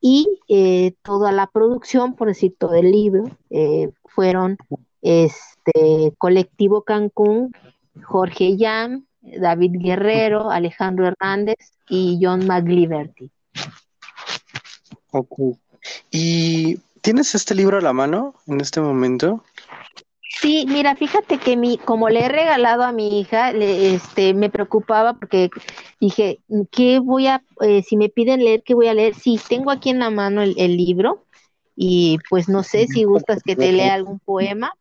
Y eh, toda la producción, por decir todo el libro, eh, fueron este Colectivo Cancún, Jorge Yam, David Guerrero, Alejandro Hernández y John McLiberty. Ok. ¿Y tienes este libro a la mano en este momento? Sí, mira, fíjate que mi, como le he regalado a mi hija, este, me preocupaba porque dije, ¿qué voy a, eh, si me piden leer, qué voy a leer? Sí, tengo aquí en la mano el, el libro y pues no sé si gustas que te lea algún poema.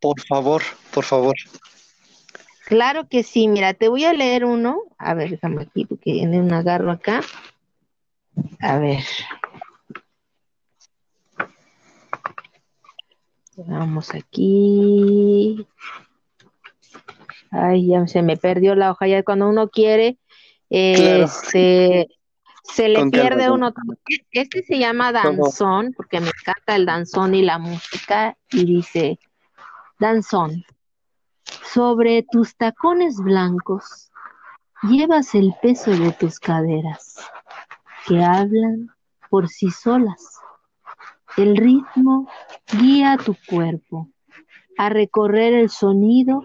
Por favor, por favor. Claro que sí, mira, te voy a leer uno. A ver, déjame aquí porque tiene un agarro acá. A ver. Vamos aquí. Ay, ya se me perdió la hoja. Ya cuando uno quiere, este, se le pierde uno. Este se llama danzón, porque me encanta el danzón y la música. Y dice, danzón. Sobre tus tacones blancos llevas el peso de tus caderas, que hablan por sí solas. El ritmo guía tu cuerpo a recorrer el sonido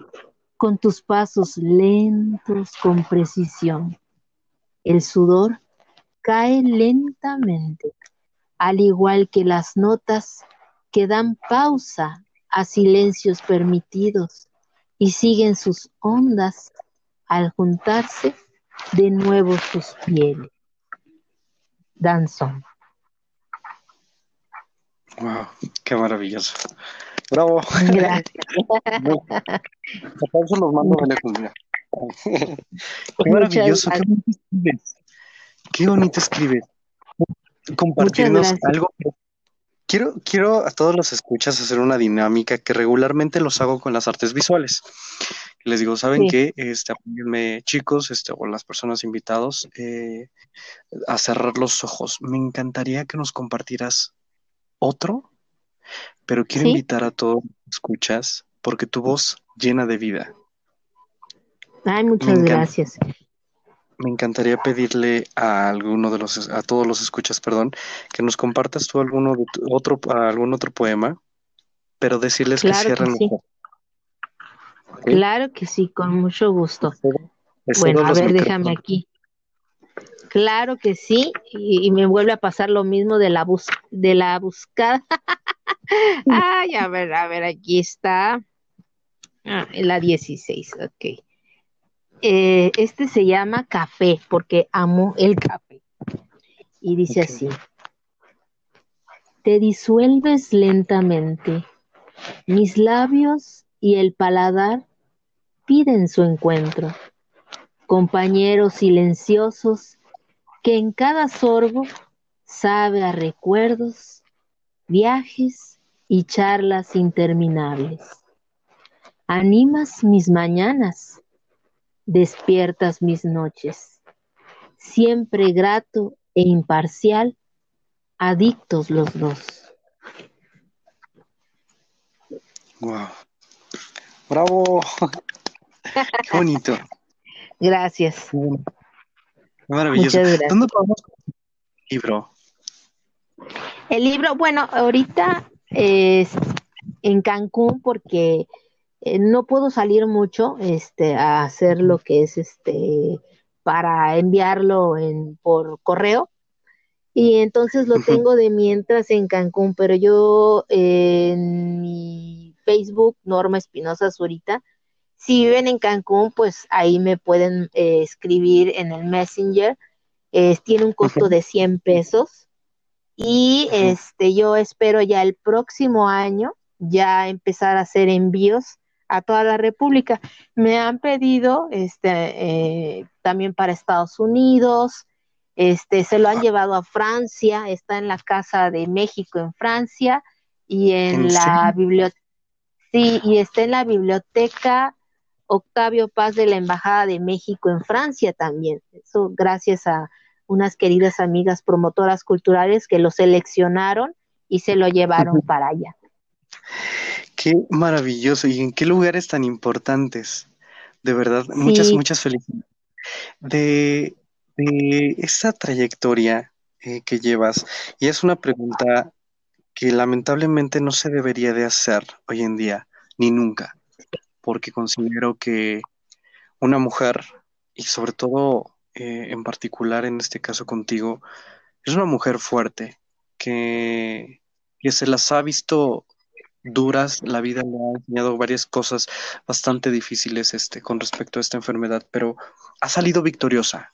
con tus pasos lentos con precisión. El sudor cae lentamente, al igual que las notas que dan pausa a silencios permitidos y siguen sus ondas al juntarse de nuevo sus pieles. Danzón. Wow, qué maravilloso. Bravo. Gracias. los mando Qué maravilloso. Qué bonito escribes. Qué bonito escribes. Compartirnos algo Quiero, quiero a todos los escuchas hacer una dinámica que regularmente los hago con las artes visuales. Les digo, ¿saben qué? Este, apóyenme, chicos, este, o las personas invitados, eh, a cerrar los ojos. Me encantaría que nos compartieras otro pero quiero invitar a todos los que escuchas porque tu voz llena de vida. Ay, muchas gracias. Me encantaría pedirle a alguno de los, a todos los escuchas, perdón, que nos compartas tú alguno de otro, algún otro poema, pero decirles que cierren. sí. Claro que sí, con mucho gusto. Bueno, a ver, déjame aquí. Claro que sí, y, me vuelve a pasar lo mismo de la bus de la buscada. Ay, a ver, a ver, aquí está. Ah, la 16, ok. Eh, este se llama Café, porque amo el café. Y dice así. Te disuelves lentamente. Mis labios y el paladar piden su encuentro. Compañeros silenciosos que en cada sorbo sabe a recuerdos, viajes y charlas interminables. Animas mis mañanas, despiertas mis noches, siempre grato e imparcial, adictos los dos. Wow. Bravo. Qué bonito. Gracias. Maravilloso. ¿Dónde podemos el libro? El libro, bueno, ahorita es en Cancún porque eh, no puedo salir mucho este, a hacer lo que es este para enviarlo en, por correo. Y entonces lo tengo de mientras en Cancún, pero yo en mi Facebook, Norma Espinosa Zurita, si viven en Cancún, pues ahí me pueden eh, escribir en el Messenger. tiene un costo de 100 pesos. Y este, yo espero ya el próximo año ya empezar a hacer envíos a toda la República. Me han pedido este, eh, también para Estados Unidos, este, se lo han llevado a Francia, está en la Casa de México en Francia y en, la biblioteca, sí, y está en la biblioteca Octavio Paz de la Embajada de México en Francia también. Eso gracias a unas queridas amigas promotoras culturales que lo seleccionaron y se lo llevaron para allá. Qué maravilloso y en qué lugares tan importantes. De verdad, muchas, muchas felicidades. De, esa trayectoria eh, que llevas, y es una pregunta que lamentablemente no se debería de hacer hoy en día, ni nunca porque considero que una mujer, y sobre todo eh, en particular en este caso contigo, es una mujer fuerte, que, que se las ha visto duras, la vida le ha enseñado varias cosas bastante difíciles este, con respecto a esta enfermedad, pero ha salido victoriosa.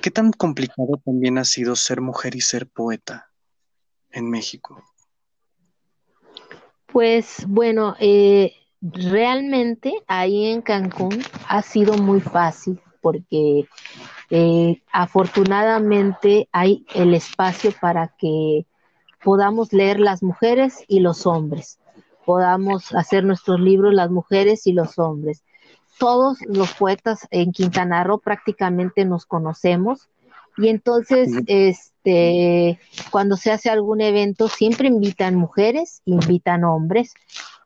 ¿Qué tan complicado también ha sido ser mujer y ser poeta en México? Pues bueno, eh, realmente ahí en Cancún ha sido muy fácil porque eh, afortunadamente hay el espacio para que podamos leer las mujeres y los hombres, podamos hacer nuestros libros las mujeres y los hombres. Todos los poetas en Quintana Roo prácticamente nos conocemos. Y entonces este cuando se hace algún evento siempre invitan mujeres, invitan hombres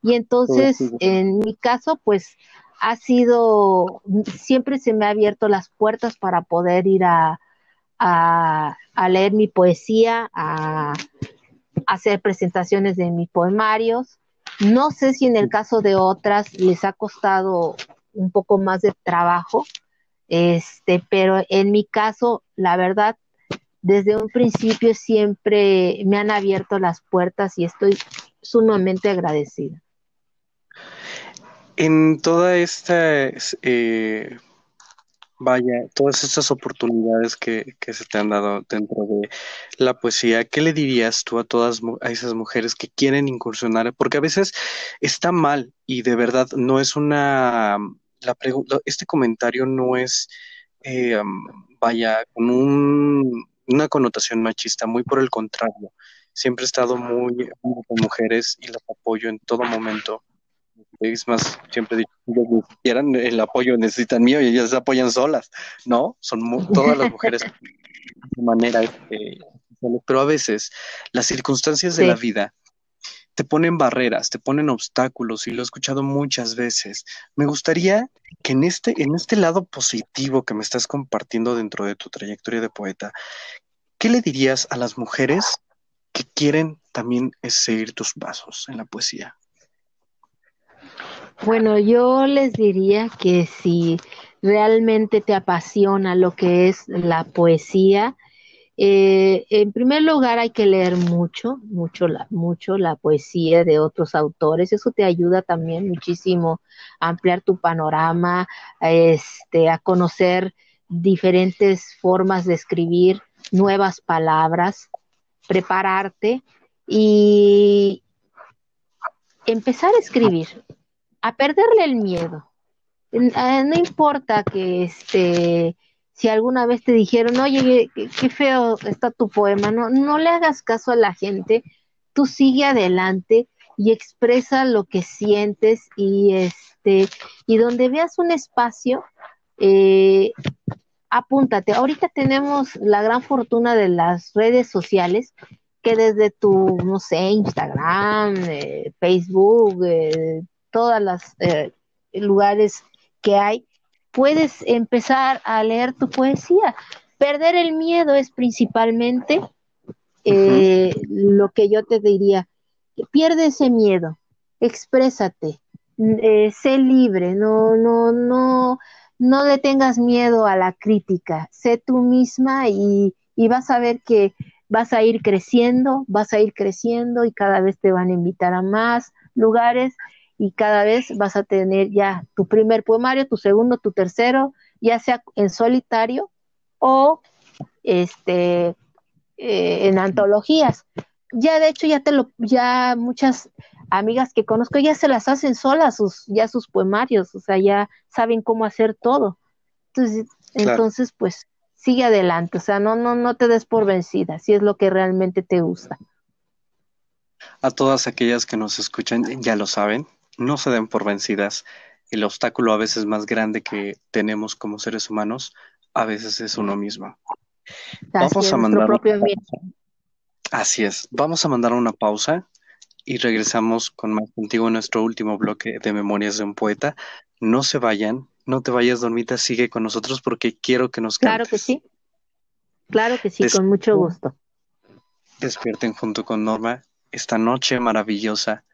y entonces, en mi caso, pues ha sido, siempre se me ha abierto las puertas para poder ir a, a, leer mi poesía, a, hacer presentaciones de mis poemarios. No sé si en el caso de otras les ha costado un poco más de trabajo, este, pero en mi caso, la verdad, desde un principio siempre me han abierto las puertas y estoy sumamente agradecida en toda esta, eh, vaya, todas estas oportunidades que, se te han dado dentro de la poesía, ¿qué le dirías tú a todas a esas mujeres que quieren incursionar? Porque a veces está mal y de verdad no es una, la este comentario no es, eh, vaya, con una connotación machista, muy por el contrario. Siempre he estado muy con mujeres y las apoyo en todo momento es más, siempre dicho, ni siquiera el apoyo necesitan mío y ellas se apoyan solas, ¿no? Son todas las mujeres de manera, este, pero a veces las circunstancias de la vida te ponen barreras, te ponen obstáculos y lo he escuchado muchas veces. Me gustaría que en este, en este lado positivo que me estás compartiendo dentro de tu trayectoria de poeta, ¿qué le dirías a las mujeres que quieren también seguir tus pasos en la poesía? Bueno, yo les diría que si realmente te apasiona lo que es la poesía, eh, en primer lugar hay que leer mucho, mucho la, mucho la poesía de otros autores. Eso te ayuda también muchísimo a ampliar tu panorama, este, a conocer diferentes formas de escribir, nuevas palabras, prepararte y empezar a escribir, a perderle el miedo. Eh, no importa que este si alguna vez te dijeron, oye, qué, feo está tu poema, no, no le hagas caso a la gente, tú sigue adelante y expresa lo que sientes y este, y donde veas un espacio, eh, apúntate. Ahorita tenemos la gran fortuna de las redes sociales que desde tu, no sé, Instagram, eh, Facebook, eh, todas las lugares que hay, puedes empezar a leer tu poesía. Perder el miedo es principalmente eh, lo que yo te diría. Pierde ese miedo, exprésate, eh, sé libre, no, no, no, no le tengas miedo a la crítica, sé tú misma y, y vas a ver que vas a ir creciendo, vas a ir creciendo y cada vez te van a invitar a más lugares y cada vez vas a tener ya tu primer poemario, tu segundo, tu tercero, ya sea en solitario o este eh, en antologías. Ya de hecho ya te lo ya muchas amigas que conozco ya se las hacen solas sus ya sus poemarios, o sea, ya saben cómo hacer todo. Entonces, entonces pues sigue adelante, o sea, no no no te des por vencida, si es lo que realmente te gusta. A todas aquellas que nos escuchan ya lo saben, no se den por vencidas. El obstáculo a veces más grande que tenemos como seres humanos, a veces es uno mismo. Vamos a mandar. Así es. Vamos a mandar una pausa y regresamos con más contigo en nuestro último bloque de Memorias de un Poeta. No se vayan, no te vayas, Dormita, sigue con nosotros porque quiero que nos Claro que sí. Claro que sí, con mucho gusto. Despierten junto con Norma esta noche maravillosa,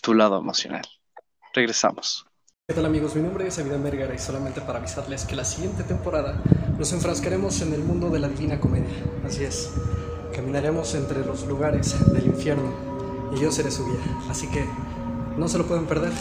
tu lado emocional. Regresamos. ¿Qué tal amigos? Mi nombre es Evidán Vergara y solamente para avisarles que la siguiente temporada nos enfrascaremos en el mundo de la Divina Comedia. Así es, caminaremos entre los lugares del infierno y yo seré su guía. Así que no se lo pueden perder.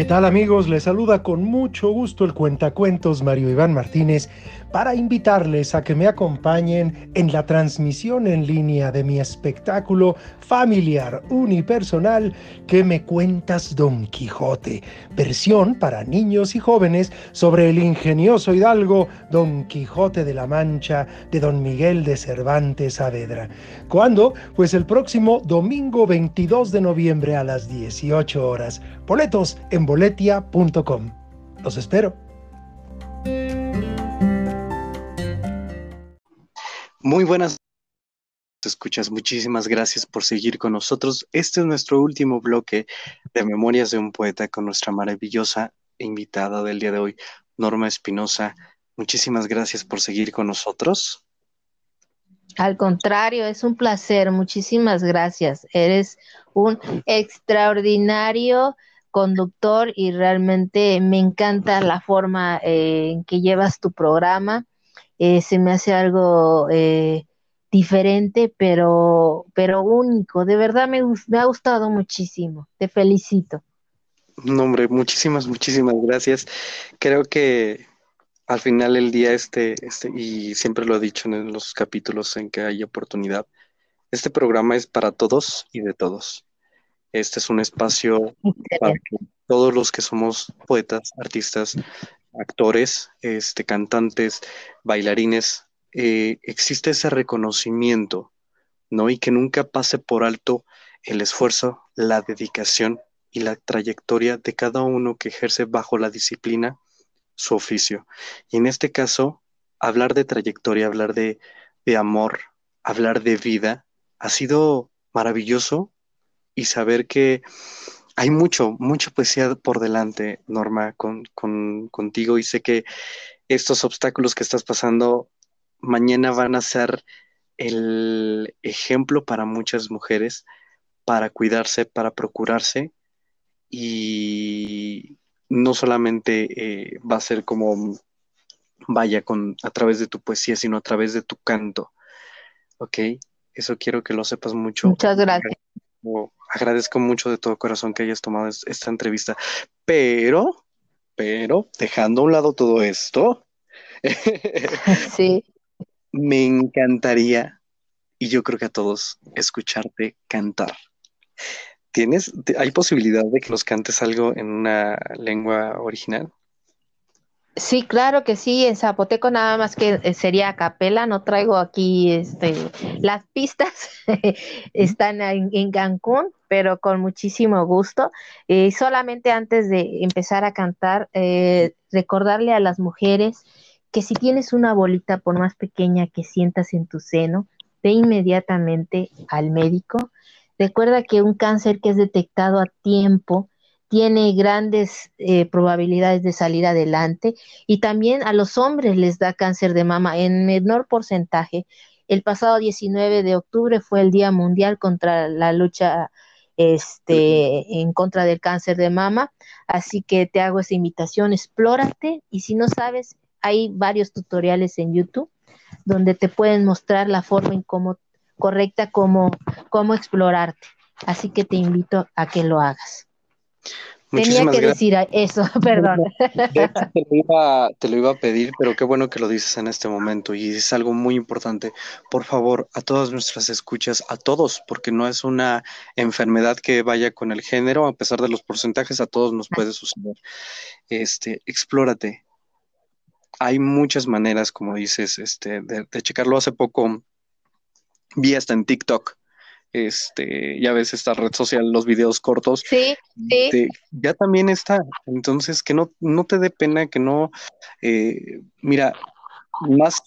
¿Qué tal amigos? Les saluda con mucho gusto el cuentacuentos Mario Iván Martínez para invitarles a que me acompañen en la transmisión en línea de mi espectáculo familiar unipersonal que me cuentas Don Quijote, versión para niños y jóvenes sobre el ingenioso hidalgo Don Quijote de la Mancha de Don Miguel de Cervantes Saavedra. ¿Cuándo? Pues el próximo domingo 22 de noviembre a las 18 horas. Boletos en boletia.com. Los espero. Muy buenas escuchas, muchísimas gracias por seguir con nosotros. Este es nuestro último bloque de Memorias de un Poeta con nuestra maravillosa invitada del día de hoy, Norma Espinosa. Muchísimas gracias por seguir con nosotros. Al contrario, es un placer. Muchísimas gracias. Eres un extraordinario conductor y realmente me encanta la forma eh, en que llevas tu programa. Eh, se me hace algo eh, diferente, pero, pero único. De verdad me, me ha gustado muchísimo. Te felicito. No, hombre, muchísimas, muchísimas gracias. Creo que al final del día, este, este, y siempre lo he dicho en los capítulos en que hay oportunidad, este programa es para todos y de todos. Este es un espacio para que todos los que somos poetas, artistas, actores, este, cantantes, bailarines, eh, existe ese reconocimiento, ¿no? Y que nunca pase por alto el esfuerzo, la dedicación y la trayectoria de cada uno que ejerce bajo la disciplina su oficio. Y en este caso, hablar de trayectoria, hablar de, de amor, hablar de vida, ha sido maravilloso y saber que hay mucho, mucha poesía por delante, Norma, con, contigo y sé que estos obstáculos que estás pasando mañana van a ser el ejemplo para muchas mujeres para cuidarse, para procurarse y no solamente eh, va a ser como vaya con a través de tu poesía, sino a través de tu canto. ¿Ok? Eso quiero que lo sepas mucho. Muchas gracias. Agradezco mucho de todo corazón que hayas tomado esta entrevista. Pero, pero, dejando a un lado todo esto, sí. me encantaría, y yo creo que a todos, escucharte cantar. ¿Tienes, hay posibilidad de que nos cantes algo en una lengua original? Sí, claro que sí, en zapoteco nada más que eh, sería a capela, no traigo aquí este, las pistas, están en, Cancún, pero con muchísimo gusto. Y solamente antes de empezar a cantar, eh, recordarle a las mujeres que si tienes una bolita, por más pequeña que sientas en tu seno, ve inmediatamente al médico. Recuerda que un cáncer que es detectado a tiempo tiene grandes eh, probabilidades de salir adelante y también a los hombres les da cáncer de mama en menor porcentaje. El pasado 19 de octubre fue el Día Mundial contra la lucha este, en contra del cáncer de mama, así que te hago esa invitación, explórate y si no sabes, hay varios tutoriales en YouTube donde te pueden mostrar la forma en cómo, correcta cómo, cómo explorarte. Así que te invito a que lo hagas. Tenía que decir eso, perdón. Te lo, iba, te lo, iba, a pedir, pero qué bueno que lo dices en este momento y es algo muy importante. Por favor, a todas nuestras escuchas, a todos, porque no es una enfermedad que vaya con el género, a pesar de los porcentajes, a todos nos puede suceder. Este, explórate. Hay muchas maneras, como dices, este, de, de checarlo. Hace poco vi hasta en TikTok este, ya ves esta red social, los videos cortos. Sí, sí. ya también está. Entonces, que no, no te dé pena, que no, eh, mira, más,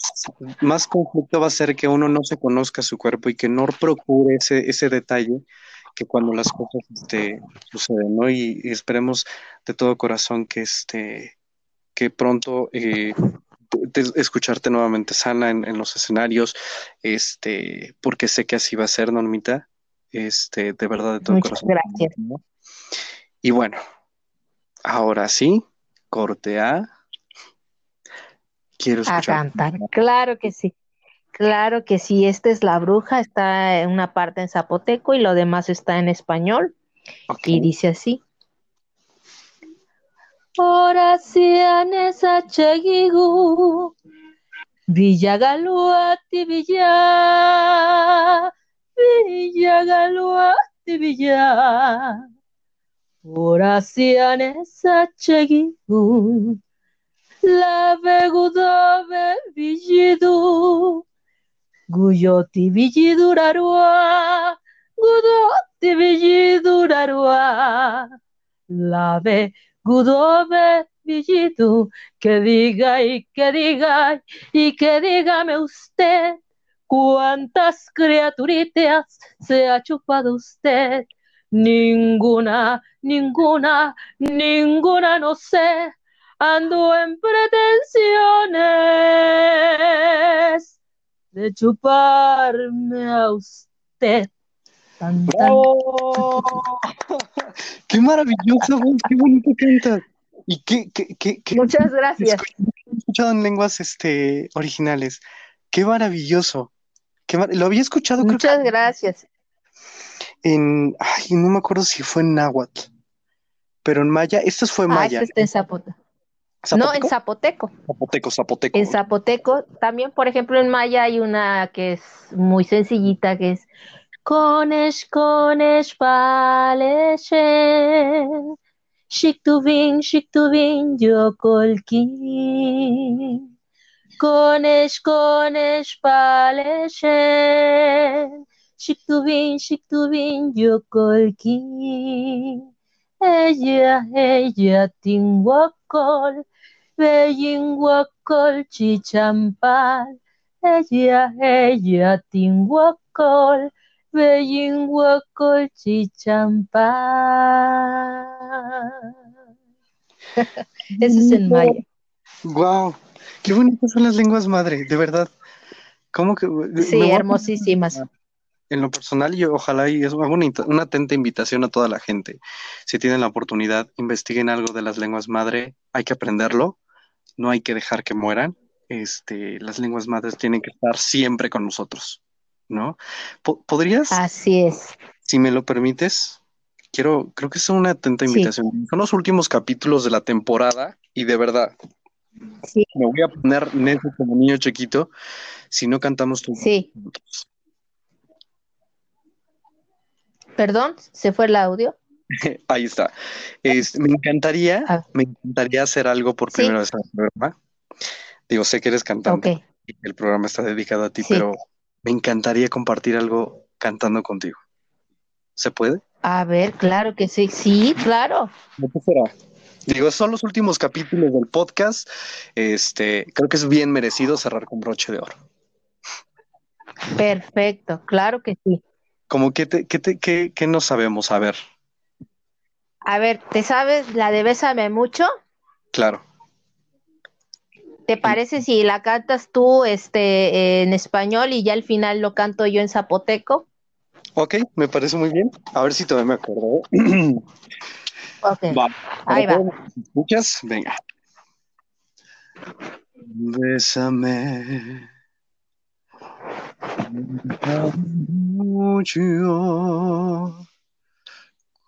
más conflicto va a ser que uno no se conozca su cuerpo y que no procure ese, ese detalle que cuando las cosas este, suceden, ¿no? Y, esperemos de todo corazón que este, que pronto eh, escucharte nuevamente sana en, los escenarios, este, porque sé que así va a ser, Normita, este, de verdad, de todo Muchas corazón. Gracias. Y bueno, ahora sí, corte A. Quiero escuchar. A cantar, claro que sí. Claro que sí, esta es la bruja, está en una parte en zapoteco y lo demás está en español. Y dice así. Oraciones achegigu Villagaluati Villa. Villagaluati Villa. Oraciones achegigu La vegudove villidu Guyoti villidurarua Gudoti villidurarua La ve Gudove Villidu, que diga y que diga y que dígame usted cuántas criaturitas se ha chupado usted. Ninguna, ninguna, ninguna, no sé, ando en pretensiones de chuparme a usted. ¡Qué maravilloso, ¡Qué bonito canta! Y qué, qué, qué, Muchas gracias. He escuchado en lenguas este, originales. ¡Qué maravilloso! Lo había escuchado. Muchas gracias. En, ay, no me acuerdo si fue en náhuatl, pero en maya, esto fue ah, maya. Este en zapoteco. No, en zapoteco. Zapoteco, zapoteco. En zapoteco, también, por ejemplo, en maya hay una que es muy sencillita, que es Konesh, konesh, paleshen. Shiktuvin, shiktuvin, yokolkin. Konesh, konesh, paleshen. Shiktuvin, shiktuvin, yokolkin. Ella, ella, tinwakol. Beyinguacol chichampal, ella, ella, chichampal. Eso es en maya. Wow, qué bonitas son las lenguas madre, de verdad. ¿Cómo que? Sí, hermosísimas. En lo personal, yo ojalá y es una, una atenta invitación a toda la gente. Si tienen la oportunidad, investiguen algo de las lenguas madre, hay que aprenderlo, no hay que dejar que mueran. Este, las lenguas madres tienen que estar siempre con nosotros, ¿no? ¿Podrías? Así es. Si me lo permites, quiero, creo que es una atenta invitación. Son los últimos capítulos de la temporada y de verdad, sí. me voy a poner necio como niño chiquito si no cantamos tú. Sí. Perdón, ¿se fue el audio? Ahí está. me encantaría, ah. me encantaría hacer algo por primera vez en el programa. Digo, sé que eres cantante y el programa está dedicado a ti, pero me encantaría compartir algo cantando contigo. ¿Se puede? A ver, claro que sí, sí, claro. ¿Qué será? Digo, son los últimos capítulos del podcast. Este, creo que es bien merecido cerrar con broche de oro. Perfecto, claro que sí. Como que te, qué, te, qué, qué no sabemos, a ver. A ver, ¿te sabes la de Bésame mucho? Claro. ¿Te parece si la cantas tú este, en español y ya al final lo canto yo en zapoteco? Ok, me parece muy bien. A ver si todavía me acuerdo. ok. Ahí va. ¿Escuchas? Venga. Bésame mucho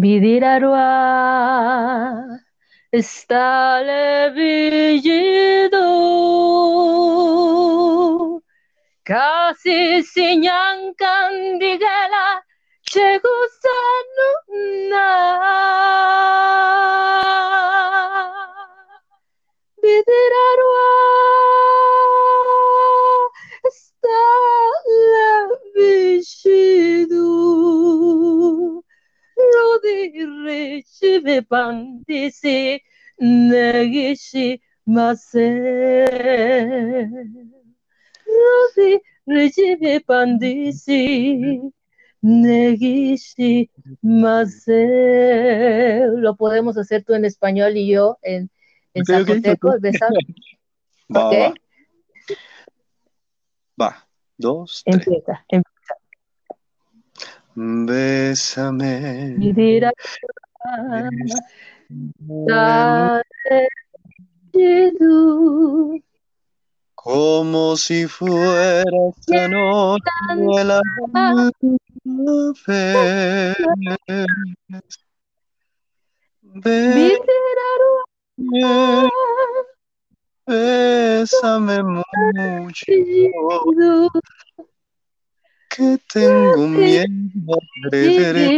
Vidirarua está levillido casi sinyan candigala chegusanuna Vidirarua Lo podemos hacer tú en español y yo en, en okay, zapoteco. Okay. Va, okay. va. va dos, tres. Empieza, empieza. Bésame. Como si fuera esta noche la última vez. Bésame mucho que tengo miedo de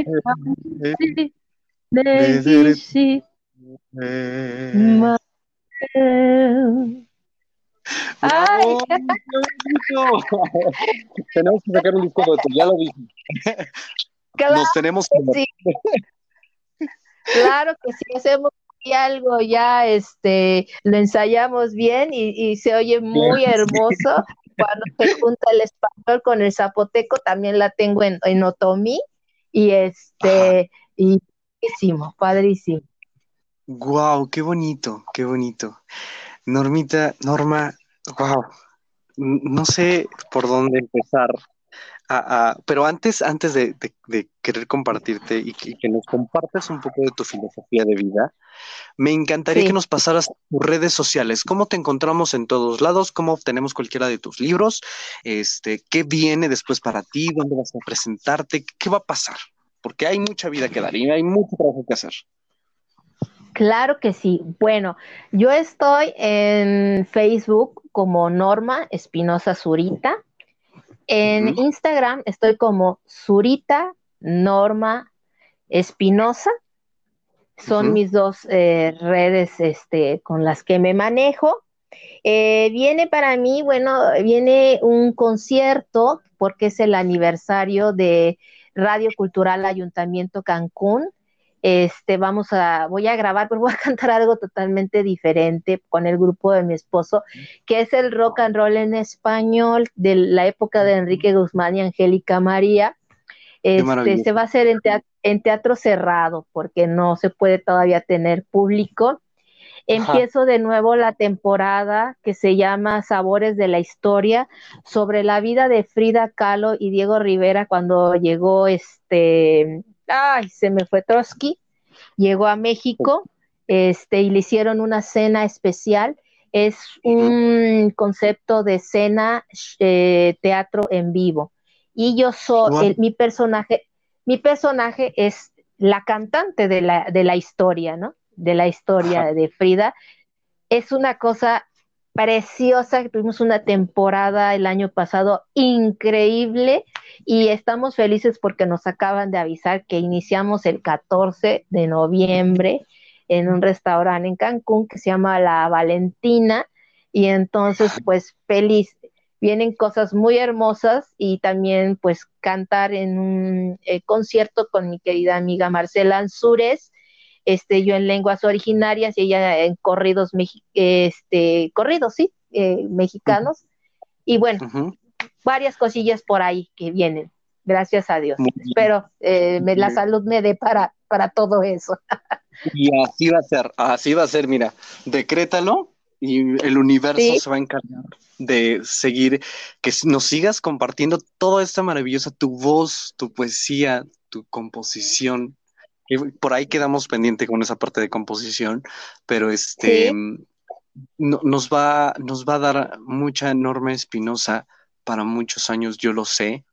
Ay. tenemos que sacar un disco de ya lo dije. Claro Nos tenemos que sí. Claro que sí, hacemos algo ya, este, lo ensayamos bien y, y se oye muy hermoso cuando se junta el español con el zapoteco, también la tengo en, en otomí y este, y padrísimo, padrísimo. Wow, qué bonito, qué bonito. Normita, Norma, wow, no sé por dónde empezar pero antes, antes de, querer compartirte y que, nos compartas un poco de tu filosofía de vida, me encantaría que nos pasaras tus redes sociales. ¿Cómo te encontramos en todos lados? ¿Cómo obtenemos cualquiera de tus libros? Este, ¿Qué viene después para ti? ¿Dónde vas a presentarte? ¿Qué va a pasar? Porque hay mucha vida que dar y hay mucho trabajo que hacer. Claro que sí. Bueno, yo estoy en Facebook como Norma Espinosa Zurita. En Instagram estoy como Zurita Norma Espinosa. Son mis dos eh, redes este, con las que me manejo. Eh, viene para mí, bueno, viene un concierto porque es el aniversario de Radio Cultural Ayuntamiento Cancún este, vamos a, voy a grabar, pero voy a cantar algo totalmente diferente con el grupo de mi esposo, que es el rock and roll en español de la época de Enrique Guzmán y Angélica María. Este, se va a hacer en en teatro cerrado, porque no se puede todavía tener público. Empiezo de nuevo la temporada que se llama Sabores de la Historia sobre la vida de Frida Kahlo y Diego Rivera cuando llegó este ay, se me fue Trotsky, llegó a México este, y le hicieron una cena especial. Es un concepto de cena eh, teatro en vivo. Y yo soy, mi personaje, mi personaje es la cantante de la, de la historia, ¿no? De la historia de Frida. Es una cosa preciosa, tuvimos una temporada el año pasado increíble y estamos felices porque nos acaban de avisar que iniciamos el 14 de noviembre en un restaurante en Cancún que se llama La Valentina y entonces pues feliz. Vienen cosas muy hermosas y también pues cantar en un eh, concierto con mi querida amiga Marcela Ansures, este, yo en lenguas originarias y ella en corridos, este, corridos, sí, eh, mexicanos. Y bueno, varias cosillas por ahí que vienen, gracias a Dios. Espero eh, la salud me dé para, para todo eso. y así va a ser, así va a ser, mira, decrétalo y el universo se va a encargar de seguir, que nos sigas compartiendo toda esta maravillosa, tu voz, tu poesía, tu composición. Por ahí quedamos pendiente con esa parte de composición, pero este nos, va, nos va a dar mucha enorme espinosa para muchos años, yo lo sé,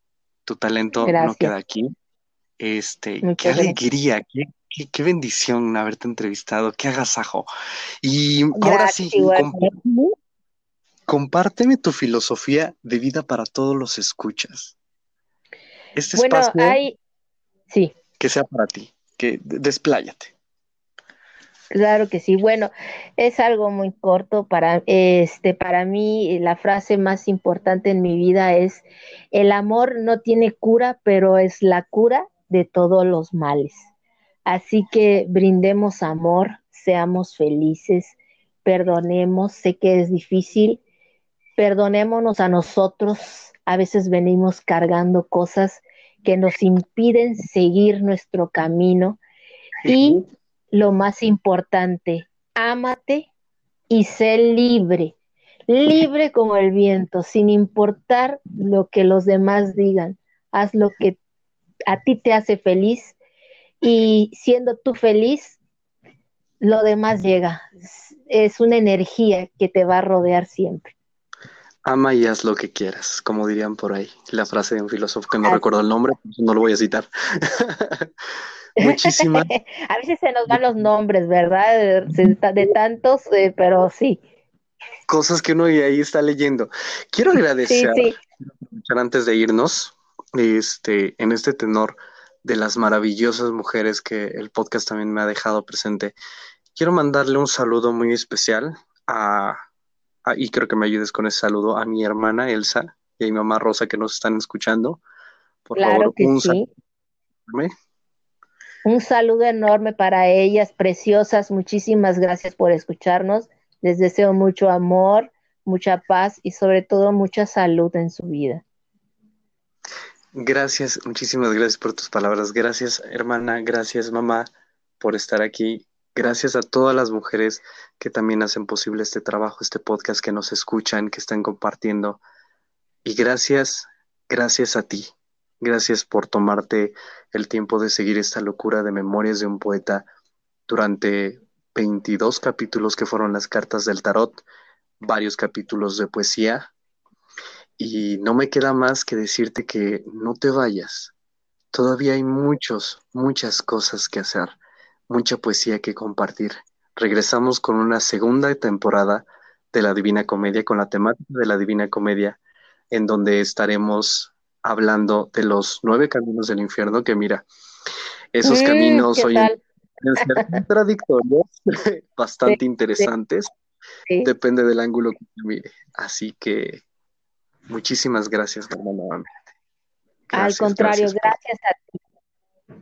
tu talento no queda aquí. Este, qué alegría, qué, bendición haberte entrevistado, qué agasajo. Y ahora sí, compárteme, tu filosofía de vida para todos los escuchas. Este bueno, espacio hay... sí. que sea para ti, que despláyate. Claro que sí. Bueno, es algo muy corto para este para mí la frase más importante en mi vida es el amor no tiene cura, pero es la cura de todos los males. Así que brindemos amor, seamos felices, perdonemos, sé que es difícil, perdonémonos a nosotros. A veces venimos cargando cosas que nos impiden seguir nuestro camino y lo más importante, ámate y sé libre, libre como el viento, sin importar lo que los demás digan. Haz lo que a ti te hace feliz y siendo tú feliz, lo demás llega. Es una energía que te va a rodear siempre. Ama y haz lo que quieras, como dirían por ahí. La frase de un filósofo que no recuerdo el nombre, no lo voy a citar. Muchísimas. a veces se nos van los nombres, ¿verdad? De, tantos, eh, pero sí. Cosas que uno ahí está leyendo. Quiero agradecer, antes de irnos, este, en este tenor de las maravillosas mujeres que el podcast también me ha dejado presente. Quiero mandarle un saludo muy especial a, y creo que me ayudes con ese saludo, a mi hermana Elsa y a mi mamá Rosa que nos están escuchando. Por favor, un saludo. Un saludo enorme para ellas, preciosas. Muchísimas gracias por escucharnos. Les deseo mucho amor, mucha paz y sobre todo mucha salud en su vida. Gracias, muchísimas gracias por tus palabras. Gracias, hermana. Gracias, mamá, por estar aquí. Gracias a todas las mujeres que también hacen posible este trabajo, este podcast, que nos escuchan, que están compartiendo. Y gracias, gracias a ti Gracias por tomarte el tiempo de seguir esta locura de Memorias de un Poeta durante 22 capítulos que fueron las cartas del tarot, varios capítulos de poesía. Y no me queda más que decirte que no te vayas. Todavía hay muchos, muchas cosas que hacer, mucha poesía que compartir. regresamos con una segunda temporada de la Divina Comedia, con la temática de la Divina Comedia, en donde estaremos hablando de los nueve caminos del infierno, que mira, esos mm, caminos hoy en ser contradictorios, bastante interesantes, depende del ángulo que mire. Así que muchísimas gracias, nuevamente. Al contrario, gracias, a ti.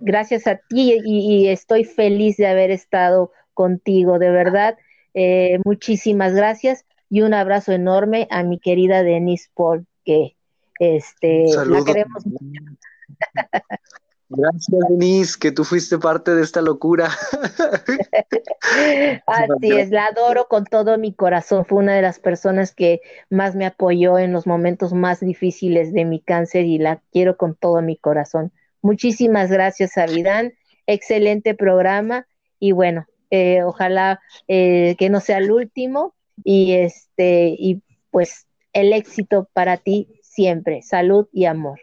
Gracias a ti y, estoy feliz de haber estado contigo, de verdad. Eh, muchísimas gracias y un abrazo enorme a mi querida Denise Paul, que este, la queremos mucho. Gracias, Denise, que tú fuiste parte de esta locura. Así es, la adoro con todo mi corazón. Fue una de las personas que más me apoyó en los momentos más difíciles de mi cáncer y la quiero con todo mi corazón. Muchísimas gracias, Avidán. Excelente programa y bueno, eh, ojalá eh, que no sea el último y este y pues el éxito para ti siempre. Salud y amor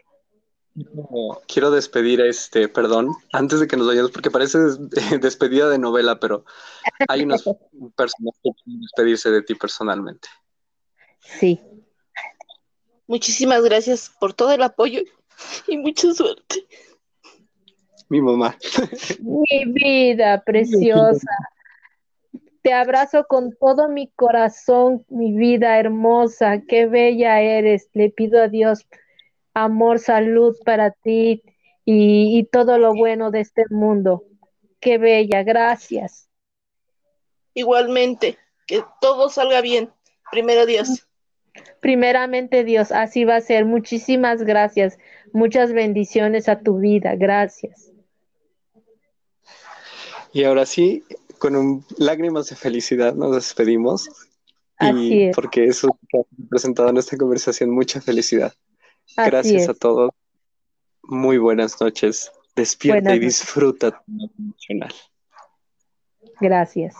quiero despedir a este, perdón, antes de que nos vayamos, porque parece despedida de novela, pero hay unas personas que quieren despedirse de ti personalmente. Sí. Muchísimas gracias por todo el apoyo y mucha suerte. Mi mamá. Mi vida preciosa. Te abrazo con todo mi corazón, mi vida hermosa. Qué bella eres. Le pido a Dios amor, salud para ti y, todo lo bueno de este mundo. Qué bella, gracias. Igualmente, que todo salga bien. Primero Dios. Primeramente Dios, así va a ser. Muchísimas gracias. Muchas bendiciones a tu vida. Gracias. Y ahora sí, con lágrimas de felicidad nos despedimos. Así es. Porque eso ha representado en esta conversación mucha felicidad. Gracias a todos. Muy buenas noches. Despierta y disfruta tu emocional. Gracias.